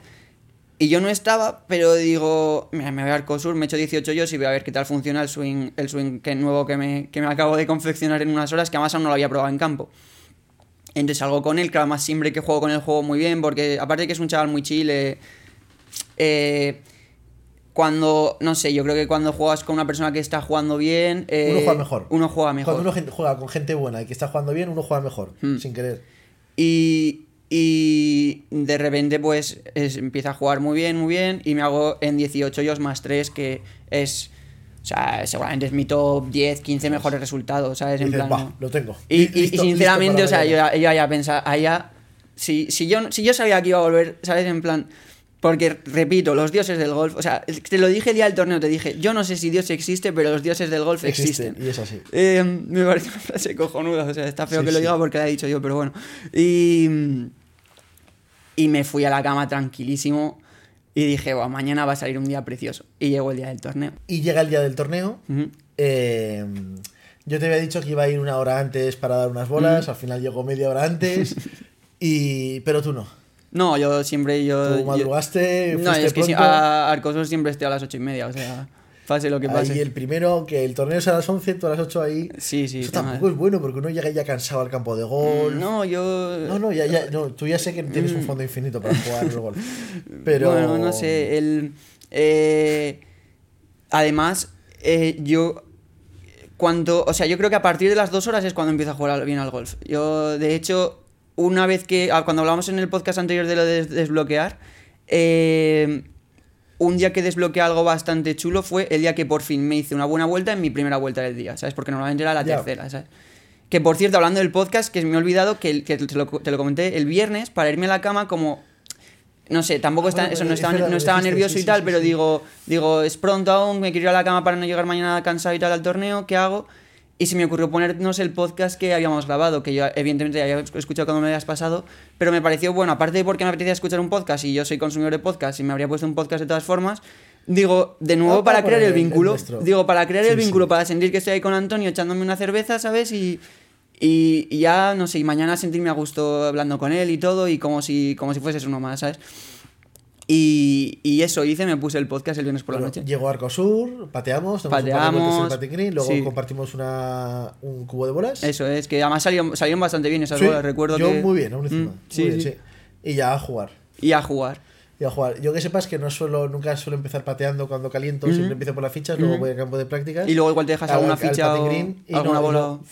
Y yo no estaba, pero digo, mira, me voy a Arcosur, me echo 18 yo y voy a ver qué tal funciona el swing, el swing que nuevo que me, que me acabo de confeccionar en unas horas, que además aún no lo había probado en campo. Entonces salgo con él, que además siempre que juego con él juego muy bien, porque aparte de que es un chaval muy chill, eh, eh, cuando, no sé, yo creo que cuando juegas con una persona que está jugando bien... eh, Uno juega mejor. Uno juega mejor. Cuando uno juega con gente buena y que está jugando bien, uno juega mejor, Hmm. sin querer. Y, y de repente pues es- empieza a jugar muy bien, muy bien y me hago en 18 hoyos más 3 que es... O sea, seguramente es mi top 10, 15 mejores resultados, ¿sabes? Y En dices, plan, "Bah, ¿no? lo tengo. Y, y- Listo- y sinceramente, o sea, yo, mañana". ya- yo ya pensaba, allá, si, si, yo, si yo sabía que iba a volver, ¿sabes? En plan, porque repito, los dioses del golf, o sea, te lo dije el día del torneo, te dije, yo no sé si Dios existe, pero los dioses del golf Existe, existen. y es así. Eh, me parece una frase cojonuda, o sea, está feo Sí, que lo sí. diga porque la he dicho yo, pero bueno. Y, y me fui a la cama tranquilísimo y dije, "Buah, mañana va a salir un día precioso. Y llegó el día del torneo. Y llega el día del torneo. Eh, yo te había dicho que iba a ir una hora antes para dar unas bolas, al final llegó media hora antes. y Pero tú no. No, yo siempre, yo... Tú yo- madrugaste, no, es que si- a Arcosur siempre estoy a las ocho y media, o sea, pase lo que pase. Ahí el primero, que el torneo es a las 11, tú a las 8 ahí. Sí, sí. Eso tampoco es bueno porque uno llega ya cansado al campo de golf. No, yo... No, no, ya, ya, no, tú ya sé que tienes un fondo infinito para jugar al golf. Pero. Mm. Bueno, no sé, el... eh, además, eh, yo... Cuando, o sea, yo creo que a partir de las dos horas es cuando empiezo a jugar bien al golf. Yo, de hecho, una vez que, ah, cuando hablamos en el podcast anterior de lo de des- desbloquear, eh, un día que desbloqueé algo bastante chulo fue el día que por fin me hice una buena vuelta en mi primera vuelta del día, ¿sabes? Porque normalmente era la tercera, ¿sabes? Que por cierto, hablando del podcast, que me he olvidado que, que te, lo, te lo comenté el viernes para irme a la cama como... No sé, tampoco Ah, está, bueno, eso no es estaba, verdad, no estaba dijiste, nervioso sí, y tal, sí, pero digo, digo, es pronto aún, me quiero ir a la cama para no llegar mañana cansado y tal al torneo, ¿qué hago? Y se me ocurrió ponernos el podcast que habíamos grabado, que yo evidentemente ya había escuchado cuando me habías pasado, pero me pareció bueno, aparte de porque me apetecía escuchar un podcast y yo soy consumidor de podcast y me habría puesto un podcast de todas formas, digo, de nuevo Ah, para para crear el vínculo, digo, para crear Sí, el vínculo, sí. para sentir que estoy ahí con Antonio echándome una cerveza, ¿sabes? Y, y, y ya, no sé, y mañana sentirme a gusto hablando con él y todo, y como si, como si fueses uno más, ¿sabes? Y, y eso hice, me puse el podcast el viernes por la Bueno, noche. Llegó Arcosur, pateamos, damos un par de Pateamos, en green, luego sí. compartimos una, un cubo de bolas. Eso es, que además salieron, salieron bastante bien esas Sí, bolas, recuerdo yo que... muy bien, aún encima. Mm, muy sí, bien, sí. Y ya a jugar. Y a jugar. Y a jugar. Yo que sepas que no suelo, nunca suelo empezar pateando cuando caliento, siempre empiezo por las fichas, luego Ujú. voy al campo de prácticas. Y luego igual te dejas al- alguna al ficha patín o green, y alguna no- bola. no-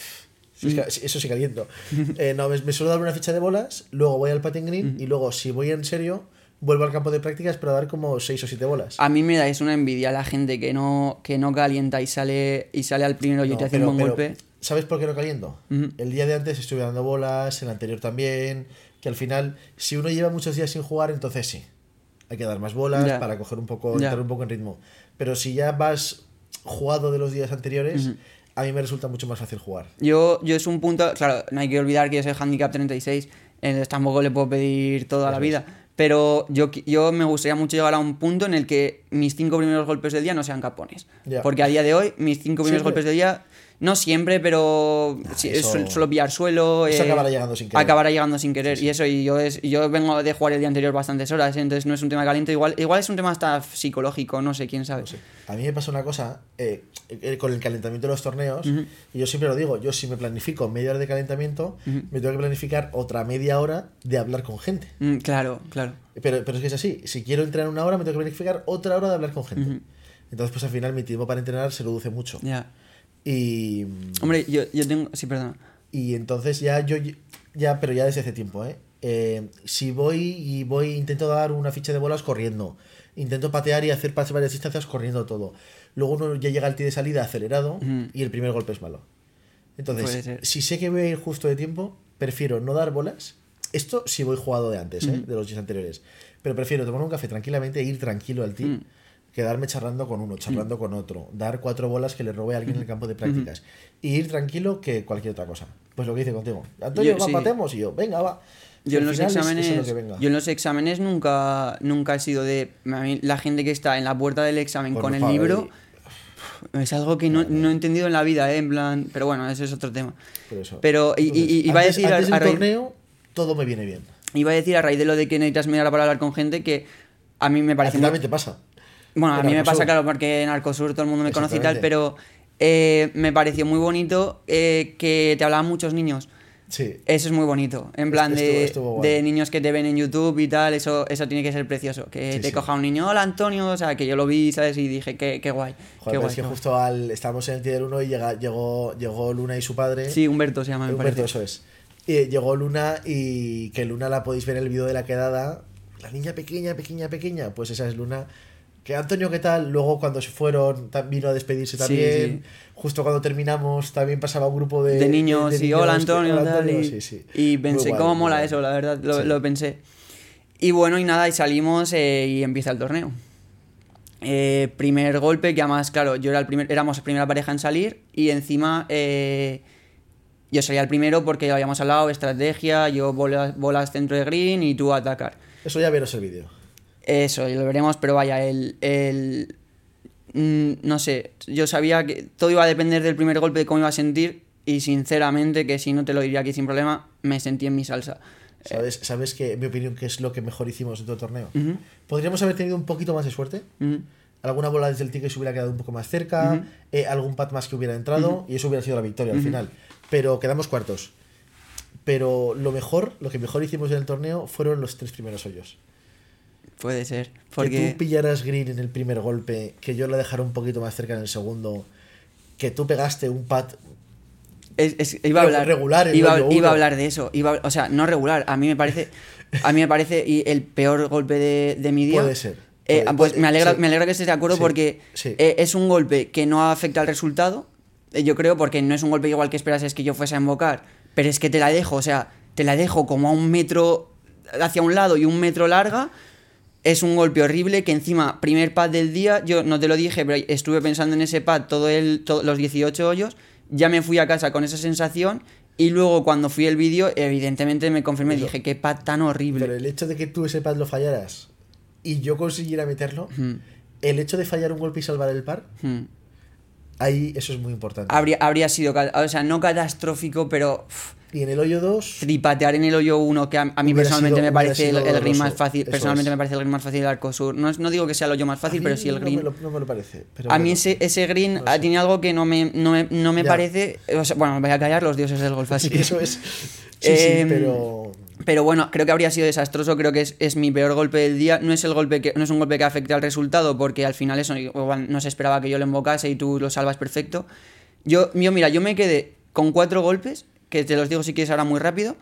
Sí, eso sí caliento. Eh, no, me, me suelo dar una ficha de bolas, luego voy al patín green y luego, si voy en serio, vuelvo al campo de prácticas para dar como 6 o 7 bolas. A mí me da es una envidia la gente que no, que no calienta y sale, y sale al primero y No, te hace un buen pero, golpe. ¿Sabes por qué no caliento? Ujú. El día de antes estuve dando bolas, el anterior también, que al final, si uno lleva muchos días sin jugar, entonces sí. Hay que dar más bolas Ya. para coger un poco, Ya. entrar un poco en ritmo. Pero si ya vas jugado de los días anteriores, Ujú. a mí me resulta mucho más fácil jugar. Yo, yo es un punto, claro, no hay que olvidar que yo soy handicap 36, entonces tampoco le puedo pedir toda la vida. Pero yo, yo me gustaría mucho llegar a un punto en el que mis cinco primeros golpes del día no sean capones. Porque a día de hoy, mis cinco primeros Siempre. golpes del día, no siempre, pero eso- suelo, suelo pillar suelo. Eso eh, acabará llegando sin querer. Acabará llegando sin querer. Y eso, y yo, es, yo vengo de jugar el día anterior bastantes horas, ¿eh? entonces no es un tema caliente. Igual, igual es un tema hasta psicológico, no sé, quién sabe. No sé. A mí me pasa una cosa eh, eh, con el calentamiento de los torneos, y yo siempre lo digo, yo si me planifico media hora de calentamiento, me tengo que planificar otra media hora de hablar con gente. Mm, claro, claro. Pero, pero es que es así, si quiero entrenar una hora, me tengo que planificar otra hora de hablar con gente. Entonces, pues al final mi tiempo para entrenar se reduce mucho. Ya. Y, Hombre, yo, yo tengo. Sí, perdona. y entonces ya yo, ya, pero ya desde hace tiempo, ¿eh? Eh, si voy y voy, intento dar una ficha de bolas corriendo, intento patear y hacer pases varias distancias corriendo todo. Luego uno ya llega al tee de salida acelerado y el primer golpe es malo. Entonces, si sé que voy a ir justo de tiempo, prefiero no dar bolas. Esto si voy jugado de antes, ¿eh? de los días anteriores. Pero prefiero tomar un café tranquilamente e ir tranquilo al tee. Quedarme charlando con uno, charlando con otro, dar cuatro bolas que le robe a alguien en el campo de prácticas y ir tranquilo que cualquier otra cosa. Pues lo que hice contigo. Antonio, Yo- va, sí. patemos y yo, venga, va. Yo en los exámenes, eso es lo que venga. yo en los exámenes nunca, nunca he sido de a mí, la gente que está en la puerta del examen Por con el libro es algo que no, no he entendido en la vida, ¿eh? en plan, pero bueno, ese es otro tema. Eso. Pero y, y- y- Entonces, iba a decir a, antes a torneo, todo me viene bien. iba a decir a raíz de lo de que necesitas media hora para hablar con gente que a mí me parece muy, te pasa. Bueno, a mí me pasa, claro, porque en Arcosur todo el mundo me conoce y tal, pero eh, me pareció muy bonito eh, que te hablaban muchos niños. Sí. Eso es muy bonito. En plan Estuvo- de, estuvo de niños que te ven en YouTube y tal, eso, eso tiene que ser precioso. Que Sí, te sí. coja un niño, hola Antonio, o sea, que yo lo vi, ¿sabes? Y dije, qué, qué guay. Joder, qué guay, es que guay. justo al estábamos en el Tier 1 y llega, llegó, llegó Luna y su padre. Sí, Humberto se llama, me Humberto, parece. eso es. Y llegó Luna y que Luna la podéis ver en el vídeo de la quedada. La niña pequeña, pequeña, pequeña. Pues esa es Luna. Que Antonio, ¿qué tal? Luego cuando se fueron, vino a despedirse Sí, también. sí. Justo cuando terminamos, también pasaba un grupo de, De niños, de y hola Antonio, hola, tal, y, sí, sí. y pensé, guay, ¿cómo mola guay. eso? La verdad, lo, Sí. lo pensé. Y bueno, y nada, y salimos eh, y empieza el torneo. Eh, primer golpe, que además, claro, yo era el primer, éramos la primera pareja en salir y encima eh, yo salía el primero porque ya habíamos hablado, estrategia, yo bolas, bolas centro de green y tú a atacar. Eso ya veros el vídeo. Eso, lo veremos, pero vaya, el, el- mm, no sé, yo sabía que todo iba a depender del primer golpe de cómo iba a sentir y sinceramente, que si no te lo diría aquí sin problema, me sentí en mi salsa. ¿Sabes, ¿Sabes que, en mi opinión, qué es lo que mejor hicimos en todo el torneo? Podríamos haber tenido un poquito más de suerte. Alguna bola desde el que se hubiera quedado un poco más cerca, eh, algún pat más que hubiera entrado, y eso hubiera sido la victoria al final. Pero quedamos cuartos. Pero lo mejor, lo que mejor hicimos en el torneo fueron los tres primeros hoyos. Puede ser, Que porque... tú pillaras green en el primer golpe, que yo la dejara un poquito más cerca en el segundo, que tú pegaste un pat. Es- es- iba a hablar, regular iba, a hablar de eso. Iba, o sea, no regular. A mí me parece. A mí me parece y el peor golpe de, de mi día. Puede ser. Eh, pues puede- me alegra, sí. me alegra que estés de acuerdo Sí, porque sí. eh, es un golpe que no afecta al resultado. Eh, Yo creo, porque no es un golpe igual que esperas es que yo fuese a invocar. Pero es que te la dejo, o sea, te la dejo como a un metro hacia un lado y un metro larga. Es un golpe horrible que encima, primer pad del día, yo no te lo dije, pero estuve pensando en ese pad todo el, to- los 18 hoyos, ya me fui a casa con esa sensación y luego cuando fui el vídeo, evidentemente me confirmé, Eso. dije, qué pad tan horrible. Pero el hecho de que tú ese pad lo fallaras y yo consiguiera meterlo, el hecho de fallar un golpe y salvar el par. Ahí eso es muy importante. Habría, habría sido, o sea, no catastrófico, pero Y en el hoyo 2, tripatear en el hoyo 1, que a, a mí personalmente sido- me parece el, green más fácil, eso personalmente es. me parece el green más fácil del Arcosur. No, no digo que sea el hoyo más fácil, pero sí el green. No me lo, no me lo parece. Pero A mí ese, ese green No ah, tiene algo que no me, no me, no me parece. o sea, bueno, me voy a callar los dioses del golf, así Sí, eso es. Sí, sí, Em, pero. Pero bueno, creo que habría sido desastroso, creo que es, es mi peor golpe del día. No es el golpe que, no es un golpe que afecte al resultado, porque al final eso igual no se esperaba que yo lo embocase y tú lo salvas perfecto. Yo, yo, mira, yo me quedé con cuatro golpes, que te los digo si quieres ahora muy rápido.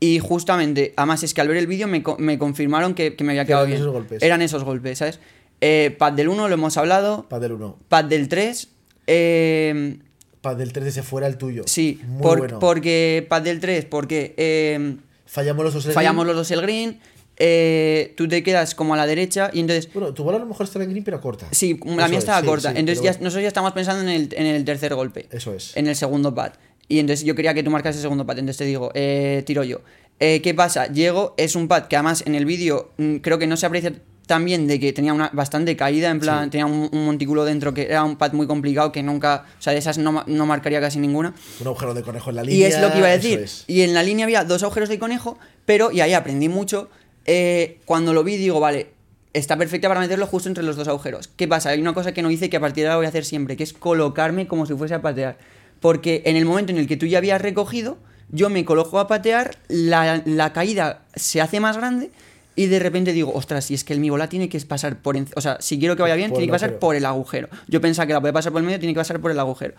Y justamente, además es que al ver el vídeo me, me confirmaron que, que me había Que quedado eran bien. esos golpes. Eran esos golpes, ¿sabes? Eh, pad del 1 lo hemos hablado. Pad del 1. Pad del 3. Eh, Pad del 3 desde fuera el tuyo. sí, Muy por- bueno. porque pad del 3, porque eh, Fallamos los dos. en fallamos green. los dos el green. eh, tú te quedas como a la derecha y entonces Bueno, tu bola a lo mejor estaba en green, pero corta. Sí, la Eso mía es, estaba sí, corta. sí, Entonces ya, bueno, nosotros ya estamos pensando en el, en el tercer golpe. Eso es. En el segundo pad. Y entonces yo quería que tú marcas el segundo pad. Entonces te digo, eh, tiro yo. Eh, ¿Qué pasa? Llego, es un pad que además en el vídeo mm, creo que no se aprecia tan bien de que tenía una bastante caída, en plan, tenía un, un montículo dentro que era un pad muy complicado que nunca, o sea, de esas no, no marcaría casi ninguna. Un agujero de conejo en la línea. Y es lo que iba a decir. es. Y en la línea había dos agujeros de conejo, pero, y ahí aprendí mucho. eh, cuando lo vi, digo, vale, está perfecta para meterlo justo entre los dos agujeros. ¿Qué pasa? Hay una cosa que no hice que a partir de ahora voy a hacer siempre, que es colocarme como si fuese a patear. Porque en el momento en el que tú ya habías recogido, yo me coloco a patear, la, la caída se hace más grande. Y de repente digo, ostras, si es que el mi bola tiene que pasar por... O sea, si quiero que vaya bien, Por tiene que pasar agujero. por el agujero. Yo pensaba que la podía pasar por el medio, tiene que pasar por el agujero.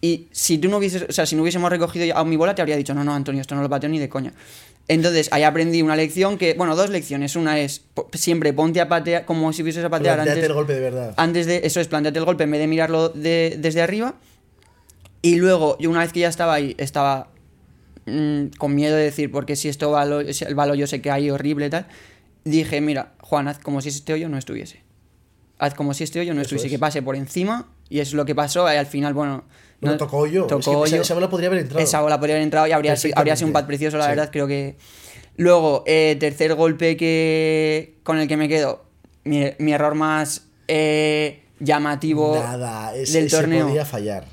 Y si tú no hubieses, o sea, si no hubiésemos recogido a mi bola, te habría dicho, no, no, Antonio, esto no lo pateo ni de coña. Entonces, ahí aprendí una lección que, bueno, dos lecciones. Una es, siempre ponte a patear como si hubieses a patear Plantéate antes, el golpe de verdad. antes de, eso es, planteate el golpe en vez de mirarlo de- desde arriba. Y luego, yo una vez que ya estaba ahí, estaba mm, con miedo de decir, porque si esto va, lo- si el balo yo sé que hay horrible y tal, dije, mira, Juan, haz como si este hoyo no estuviese. Haz como si este hoyo no Eso estuviese, es. que pase por encima, y es lo que pasó, y al final, bueno... No, tocó yo. Tocó es que esa, hoyo. esa bola podría haber entrado. Esa bola podría haber entrado y habría, sido- habría sido un pad precioso, la Sí. verdad, creo que... Luego, eh, tercer golpe que con el que me quedo, mi, mi error más eh, llamativo Nada, ese, del torneo, podía fallar.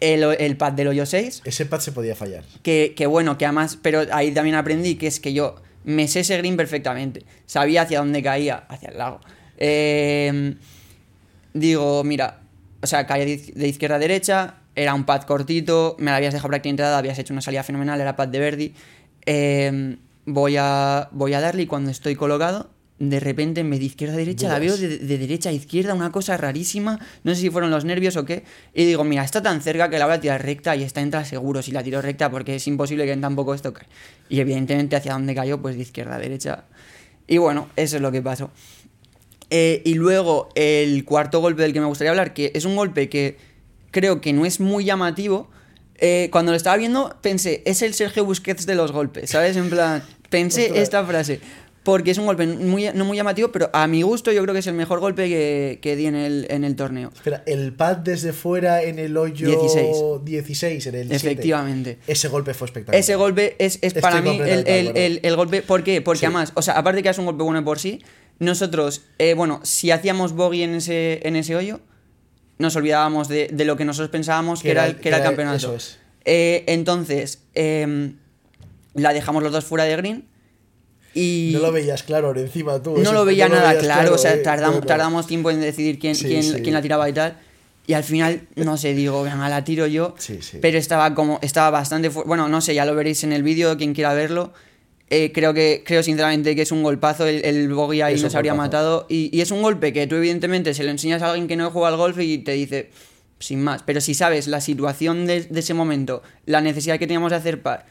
el, el pad del hoyo 6, Ese pad se podía fallar. que, que bueno, que además, pero ahí también aprendí que es que yo me sé ese green perfectamente, sabía hacia dónde caía, hacia el lago. Eh, digo, mira, o sea, caía de iz- de izquierda a derecha, era un pad cortito, me la habías dejado prácticamente dada, habías hecho una salida fenomenal, era pad de Verdi. Eh, voy, a, voy a darle y cuando estoy colocado, de repente en vez de izquierda a derecha, la veo de, de derecha a izquierda, una cosa rarísima, no sé si fueron los nervios o qué, y digo, mira, está tan cerca que la voy a tirar recta y está entra seguro si la tiro recta porque es imposible que tampoco esto. Y evidentemente hacia donde cayó, pues de izquierda a derecha. Y bueno, eso es lo que pasó. Eh, y luego el cuarto golpe del que me gustaría hablar, que es un golpe que creo que no es muy llamativo. eh, cuando lo estaba viendo pensé, es el Sergio Busquets de los golpes, ¿sabes? En plan, pensé esta frase. Porque es un golpe muy, no muy llamativo, pero a mi gusto yo creo que es el mejor golpe que, que di en el, en el torneo. Espera, el pad desde fuera en el hoyo 16. 16, en el 7. Efectivamente. Ese golpe fue espectacular. Ese golpe es, es para mí el, el- el- golpe. ¿Por qué? Porque Sí. además, o sea, aparte que es un golpe bueno por sí, nosotros, eh, bueno, si hacíamos bogey en ese, en ese hoyo, nos olvidábamos de, de lo que nosotros pensábamos que, era, el, que era el campeonato. Eso es. Eh, entonces, em, la dejamos los dos fuera de green y. No lo veías claro encima tú. No lo veía nada veías claro, o sea, eh, tardamos, no. tardamos tiempo en decidir quién, Sí, quién, sí. quién la tiraba y tal. Y al final, no sé, digo, venga, la tiro yo. Sí, sí. Pero estaba como, estaba bastante Bueno, no sé, ya lo veréis en el vídeo, quien quiera verlo. Eh, creo que, creo sinceramente que es un golpazo, el, el bogey ahí Es nos habría golpazo. matado. Y, y es un golpe que tú evidentemente se lo enseñas a alguien que no juega al golf y te dice, sin más. Pero si sabes la situación de, de ese momento, la necesidad que teníamos de hacer par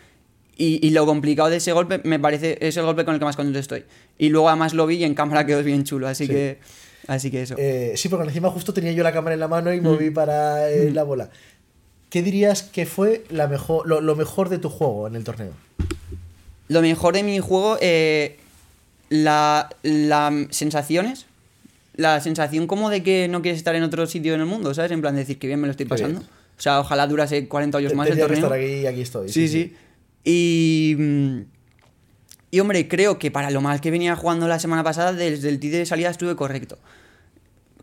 y, y lo complicado de ese golpe, me parece, es el golpe con el que más contento estoy. Y luego además lo vi y en cámara quedó bien chulo, así Sí. que así que eso. Eh, sí, porque encima justo tenía yo la cámara en la mano y moví para eh, la bola. ¿Qué dirías que fue la mejor, lo, lo mejor de tu juego en el torneo? Lo mejor de mi juego, eh, la, la sensaciones, la sensación como de que no quieres estar en otro sitio en el mundo, ¿sabes? En plan de decir que bien me lo estoy pasando. O sea, ojalá durase 40 hoyos más el Tenía que torneo. estar aquí aquí estoy. Sí, sí. Mm, y hombre, creo que para lo mal que venía jugando la semana pasada, desde el tee de salida estuve correcto.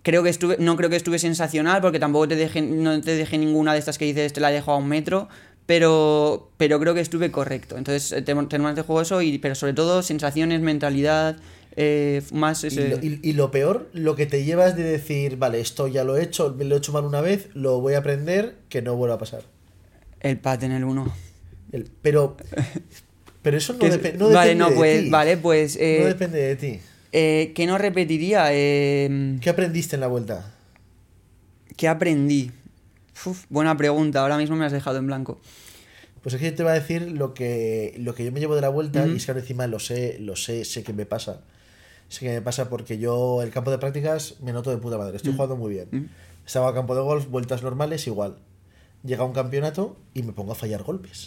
Creo que estuve, no creo que estuve sensacional, porque tampoco te dejé, no te dejé ninguna de estas que dices, te la dejo a un metro, pero, pero creo que estuve correcto. Entonces, eh, te- tenemos de juego eso, y, pero sobre todo sensaciones, mentalidad, eh, más Y ese... lo, y- y lo peor, lo que te llevas de decir, vale, esto ya lo he hecho, lo he hecho mal una vez, lo voy a aprender, que no vuelva a pasar. El pat en el 1. El- pero, pero eso no, Que es- depe- no vale, depende no, de pues, ti. vale, pues... eh, No depende de ti. eh, ¿Qué no repetiría? Eh, ¿Qué aprendiste en la vuelta? ¿Qué aprendí? Uf, buena pregunta, ahora mismo me has dejado en blanco. Pues es que yo te voy a decir lo que, lo que yo me llevo de la vuelta, y es que ahora encima lo sé, lo sé, sé que me pasa. Sé que me pasa porque yo el campo de prácticas me noto de puta madre, estoy jugando muy bien. Estaba a campo de golf, vueltas normales, igual. Llega un campeonato y me pongo a fallar golpes.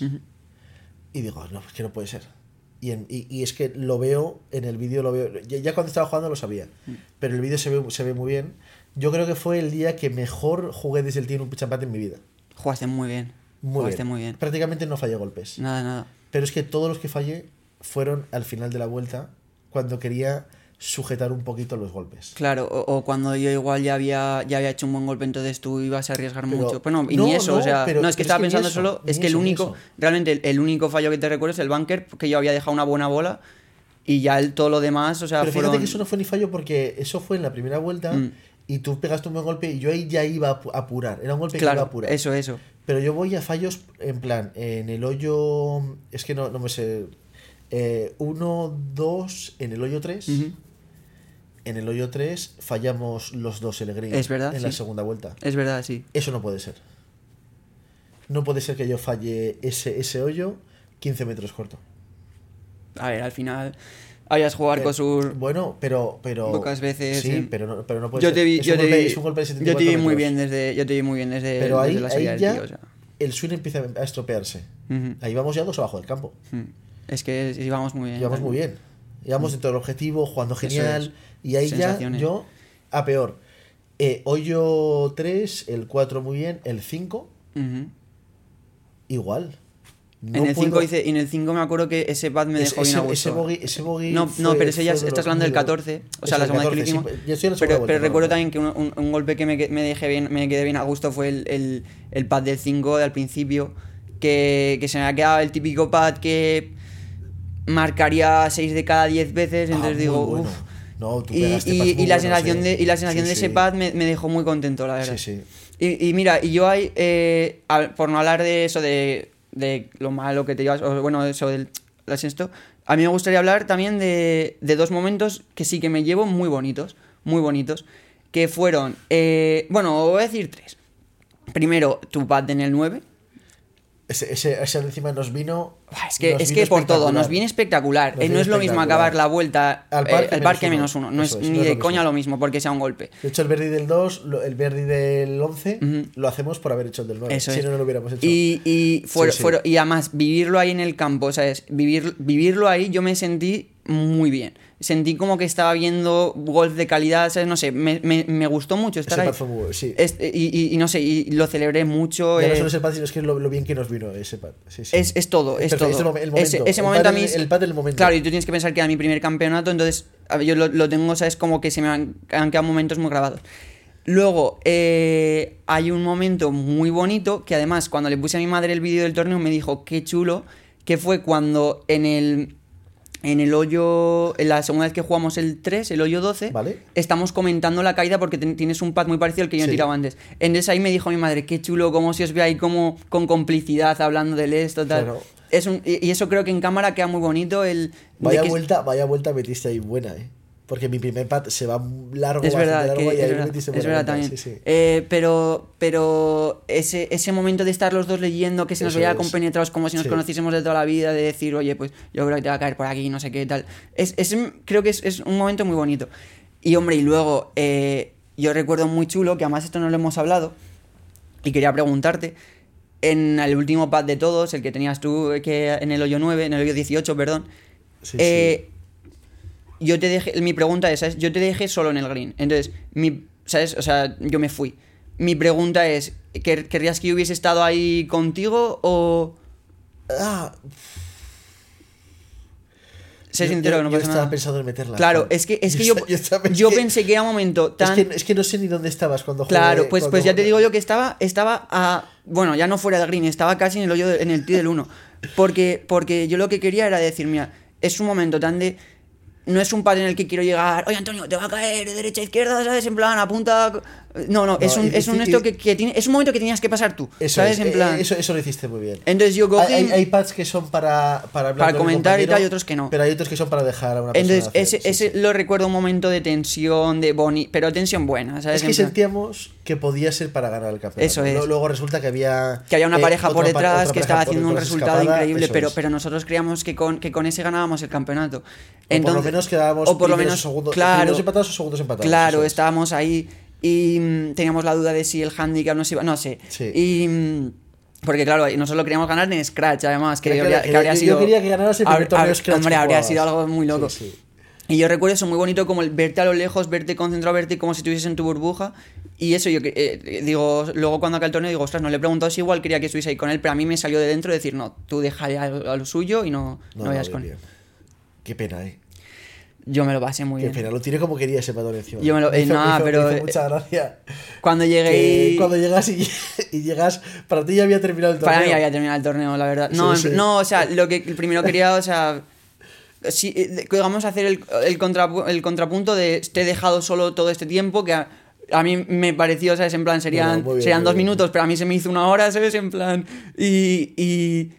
Y digo, no, es que no puede ser. Y, en- y, y es que lo veo, en el vídeo lo veo, ya, ya cuando estaba jugando lo sabía, pero el vídeo se ve, se ve muy bien. Yo creo que fue el día que mejor jugué desde el un pitch en mi vida. Jugaste muy bien. Muy Jugaste bien. muy bien. Prácticamente no fallé golpes. Nada, nada. Pero es que todos los que fallé fueron al final de la vuelta cuando quería sujetar un poquito los golpes. Claro, o, o cuando yo igual ya había, ya había hecho un buen golpe, entonces tú ibas a arriesgar Pero- mucho. Bueno, y no, ni eso, no, o sea, pero- no, es que es estaba que pensando eso, solo, es que el único, realmente el, el único fallo que te recuerdo es el bunker, que yo había dejado una buena bola y ya el, todo lo demás, o sea, Pero fueron... fíjate que eso no fue ni fallo porque eso fue en la primera vuelta Mm. y tú pegaste un buen golpe y yo ahí ya iba a apu- a apurar. Era un golpe que iba a apurar. eso, eso. Pero yo voy a fallos en plan, en el hoyo. Es que no, no me sé. 1, 2, en el hoyo 3. Ujú. En el hoyo 3 fallamos los dos el green. Es verdad, En la segunda vuelta. Es verdad, sí. Eso no puede ser. No puede ser que yo falle ese, ese hoyo 15 metros corto. A ver, al final habías jugado Eh, Arcosur Bueno, pero. pero pocas veces. Sí, sí. pero, no, pero no puede yo ser. te vi, es, yo un te golpe, vi, es un golpe de yo 74 te vi muy metros. bien desde, yo te vi muy bien desde, Pero ahí, desde la salida ahí del ya tío, o sea. el swing empieza a estropearse. Ahí vamos ya dos abajo del campo. ujú. Es que íbamos muy bien. Llevamos muy bien. Llevamos dentro del objetivo, jugando genial. es. Y ahí ya yo, a peor. Eh, hoyo 3, el 4 muy bien, el 5 Ujú. igual. No en el puedo- 5 hice, en el 5 me acuerdo que ese pad me dejó bien a ese, gusto. ese bogey, ese bogey no, fue- no, pero ese ya estás hablando del muy- 14, o sea, la segunda vez que lo 14, hicimos. sí, yo en la pero, vuelta, pero no, recuerdo no. también que un, un- un golpe que me, me dejé bien, me quedé bien a gusto fue el, el, el pad del 5 de al principio, que, que se me ha quedado el típico pad que marcaría 6 de cada 10 veces, Ah, entonces muy digo, bueno. uff. No, tú Y, y- y la sensación de, y la sensación Sí, de ese pad me, me dejó muy contento, la verdad. Sí, sí. Y, y mira, y yo hay, eh, por no hablar de eso, de, de lo malo que te llevas, o bueno, eso del del esto, a mí me gustaría hablar también de, de dos momentos que sí que me llevo muy bonitos, muy bonitos, que fueron, eh, bueno, voy a decir tres. Primero, tu pad en el 9. Ese, ese, ese encima nos vino. Es que, es que por todo, nos viene espectacular. Nos Eh, no es lo mismo acabar la vuelta Al al parque parque, menos uno. uno. No Eso es ni no de lo coña mismo. lo mismo, porque sea un golpe. De hecho, el Verdi del 2, lo- el Verdi del 11, Ujú. lo hacemos por haber hecho el del 9. Eso si es. no, no lo hubiéramos hecho. Y, y, fueron- Sí, y además, vivirlo ahí en el campo, ¿sabes? Vivir, vivirlo ahí, yo me sentí muy bien. Sentí como que estaba viendo golf de calidad, ¿sabes? No sé, me, me- me gustó mucho estar Ese ahí. fue muy sí. Este, y, y- y no sé, y lo celebré mucho. Ya no eh, solo ese pad, sino es que lo, lo bien que nos vino ese pad. Sí, sí. es, es todo, es Perfecto, todo. ese momen- el momento. Ese, ese El momento pad a mí. es- el pad del momento. Claro, y tú tienes que pensar que era mi primer campeonato, entonces a ver, yo lo, lo tengo, ¿sabes? Como que se me han, han quedado momentos muy grabados. Luego, eh, hay un momento muy bonito que además, cuando le puse a mi madre el vídeo del torneo, me dijo qué chulo, que fue cuando en el. En el hoyo, en la segunda vez que jugamos el 3, el hoyo 12, Vale. estamos comentando la caída porque ten- tienes un pad muy parecido al que yo Sí. tiraba antes. Entonces ahí me dijo mi madre, qué chulo, cómo se os ve ahí como con complicidad hablando del esto, tal. Claro. Es un, y eso creo que en cámara queda muy bonito el... de Vaya que- vuelta, vaya vuelta metiste ahí buena, ¿eh? Porque mi primer pad se va largo, Es verdad, largo, que- y es verdad, es verdad también. Sí, sí. Eh, pero pero ese, ese momento de estar los dos leyendo, que se nos veía compenetrados como si nos Sí. conociésemos de toda la vida, de decir, oye, pues yo creo que te va a caer por aquí, no sé qué tal. Es, es- creo que es, es un momento muy bonito. Y hombre, y luego eh, yo recuerdo muy chulo, que además esto no lo hemos hablado, y quería preguntarte, en el último pad de todos, el que tenías tú eh, que en el hoyo 9, en el hoyo 18, perdón, Sí, eh, yo te dejé, mi pregunta es, ¿sabes? Yo te dejé solo en el green. Entonces, mi, ¿sabes? O sea, yo me fui. Mi pregunta es, ¿quer- ¿querrías que yo hubiese estado ahí contigo o...? Ah, Sé yo- sincero, yo, no yo pasa estaba nada. pensando en meterla. Claro, es que, es que yo, estaba- yo pensé que era un momento Es tan... que, es que no sé ni dónde estabas cuando jugué. Claro, pues, pues ya te digo yo que estaba, estaba a. Bueno, ya no fuera del green, estaba casi en el hoyo, de- en el tee del 1. Porque, porque yo lo que quería era decir, mira, es un momento tan de. No es un pad en el que quiero llegar, oye Antonio, te va a caer de derecha a izquierda, ¿sabes? En plan, apunta. No, no, es No, un, y- es un y- esto y- que, que tiene, es un momento que tenías que pasar tú, Eso ¿sabes? es, en eh, plan. Eso, eso lo hiciste muy bien. Entonces yo cogí. Hay, pads que son para, para hablar Para comentar y tal, y otros que no. Pero hay otros que son para dejar a una persona. entonces, ese, sí, ese sí. lo recuerdo un momento de tensión, de boni. Pero tensión buena, ¿sabes? Es que plan- sentíamos que podía ser para ganar el campeonato. Eso es. Luego, luego resulta que había. que había una eh, pareja por detrás que estaba haciendo un resultado increíble, pero, es. pero nosotros creíamos que con, que con ese ganábamos el campeonato. O por lo menos quedábamos o por lo menos, segundos, claro, empatados o segundos empatados. claro, estábamos ahí y mm, teníamos la duda de si el handicap nos iba, no sé. Sí. Y mm, porque claro, nosotros lo queríamos ganar en Scratch, además, que, que habría, era- que habría yo sido quería que ganaras el primer torneo Scratch Hombre, que habría sido algo muy loco. Sí, sí. Y yo recuerdo eso muy bonito como el verte a lo lejos, verte concentrado, verte como si estuvieses en tu burbuja. Y eso yo que- eh, digo, luego cuando acá el torneo digo, ostras, no le he preguntado si igual quería que estuviese ahí con él, pero a mí me salió de dentro decir, no, tú déjale a, lo suyo y no, no, vayas bien, con él. Qué pena, eh. Yo me lo pasé muy bien. pena, lo tiré como quería ese patón encima. Yo me lo- eh, hizo, nah, me hizo- me pero, hizo mucha gracia. Cuando llegué y... cuando llegas y, y llegas, para ti ya había terminado el torneo. Para mí había terminado el torneo, la verdad. No, Sí, en- sí. no, o sea, lo que primero quería, o sea, si, eh, digamos, hacer el, el, contra- el contrapunto de te he dejado solo todo este tiempo, que a, a mí me pareció, ¿sabes? En plan, serían, Bueno, muy bien, serían dos bien. minutos, pero a mí se me hizo una hora, ¿sabes? En plan, y, y,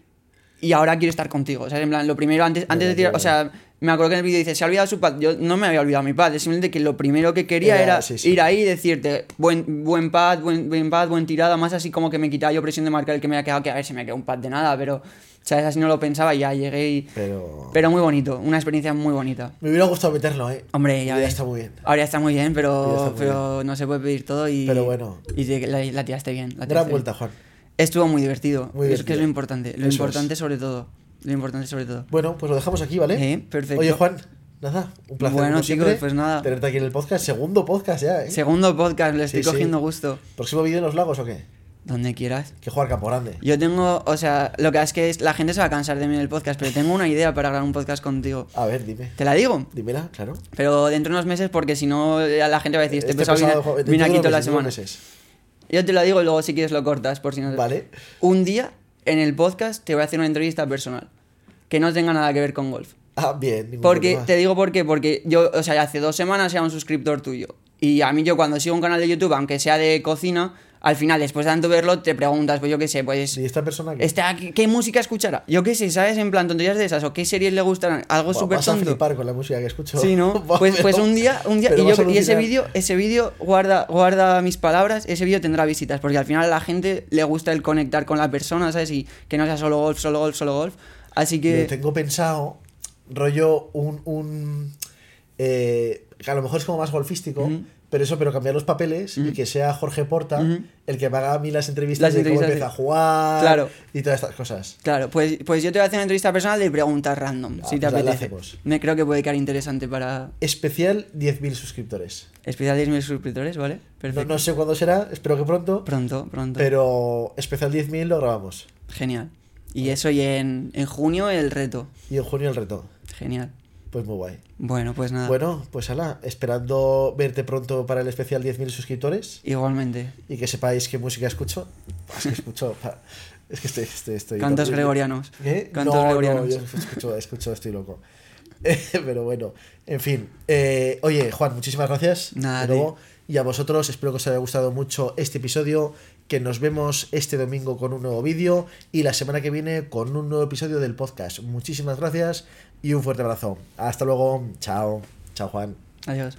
y ahora quiero estar contigo, ¿sabes? En plan, lo primero, antes, antes de tirar, o sea, me acuerdo que en el vídeo dice, se ha olvidado su pad, yo no me había olvidado mi pad, es simplemente que lo primero que quería Era- era, sí, sí. ir ahí y decirte, buen, buen pad, buen, buen pad, buen tirada, más así como que me quitaba yo presión de marcar el que me había quedado, que a ver, se me quedó un pad de nada, pero, ¿sabes? Así no lo pensaba y ya llegué y... Pero... Pero muy bonito, una experiencia muy bonita. Me hubiera gustado meterlo, eh. Hombre, ya ves. está muy bien. Ahora está muy bien, pero, muy pero no se puede pedir todo y... Pero bueno. Y la, la tiraste bien. La tiraste Gran bien. vuelta, Juan. Estuvo muy divertido. Muy es que divertido. es lo importante. Lo Eso importante es. sobre todo. Lo importante sobre todo. Bueno, pues lo dejamos aquí, ¿vale? Eh, perfecto. Oye, Juan, nada, un placer. Bueno, chicos, pues nada. Tenerte aquí en el podcast. Segundo podcast ya, ¿eh? Segundo podcast, le estoy Sí, sí. cogiendo gusto. ¿Próximo vídeo en los lagos o qué? Donde quieras. Que jugar Campo Grande. Yo tengo, o sea, lo que es que es, la gente se va a cansar de mí en el podcast, pero tengo una idea para grabar un podcast contigo. A ver, dime. ¿Te la digo? Dímela, claro. Pero dentro de unos meses, porque si no, la gente va a decir, este, Este pesado pesado, viene, viene aquí toda la semana. Yo te lo digo y luego si quieres lo cortas, por si no... Vale. Un día, en el podcast, te voy a hacer una entrevista personal. Que no tenga nada que ver con golf. Ah, bien. Porque, problema. te digo por qué, porque yo, o sea, hace dos semanas era un suscriptor tuyo. Y a mí yo cuando sigo un canal de YouTube, aunque sea de cocina, al final, después de tanto verlo, te preguntas, pues yo qué sé, pues... ¿Y esta persona qué? Esta, ¿qué, qué música escuchará? Yo qué sé, ¿sabes? En plan, tonterías de esas, o qué series le gustarán, algo súper vas a tonto. flipar con la música que escucho. Sí, ¿no? Pues, pues un día, un día, y, yo- y ese vídeo, ese vídeo guarda, guarda mis palabras, ese vídeo tendrá visitas, porque al final a la gente le gusta el conectar con la persona, ¿sabes? Y que no sea solo golf, solo golf, solo golf. Así Yo que... tengo pensado, rollo, un. un eh, que a lo mejor es como más golfístico. Pero eso, pero cambiar los papeles y que sea Jorge Porta el que me haga a mí las entrevistas Las de cómo entrevistas empieza de- a jugar Claro. y todas estas cosas. Claro, pues, pues yo te voy a hacer una entrevista personal de preguntas random, Ah, si te pues apetece. Me creo que puede quedar interesante para Especial 10.000 suscriptores. especial 10.000 suscriptores, ¿vale? No, Perfecto. no sé cuándo será, espero que pronto, Pronto, pronto. pero especial 10.000 lo grabamos. Genial. Y eso y en, en junio el reto. Y en junio el reto. Genial. Pues muy guay. Bueno, pues nada. Bueno, pues ala, esperando verte pronto para el especial 10.000 suscriptores Igualmente. y que sepáis qué música escucho. Es que escucho. Es que estoy. estoy, estoy Cantos gregorianos. ¿Qué? Cantos no, gregorianos. no, yo escucho, escucho, estoy loco. Pero bueno, en fin. Eh, oye, Juan, muchísimas gracias. Nada, de nuevo. Y a vosotros, espero que os haya gustado mucho este episodio. Que nos vemos este domingo con un nuevo vídeo y la semana que viene con un nuevo episodio del podcast. Muchísimas gracias y un fuerte abrazo. Hasta luego. Chao. Chao, Juan. Adiós.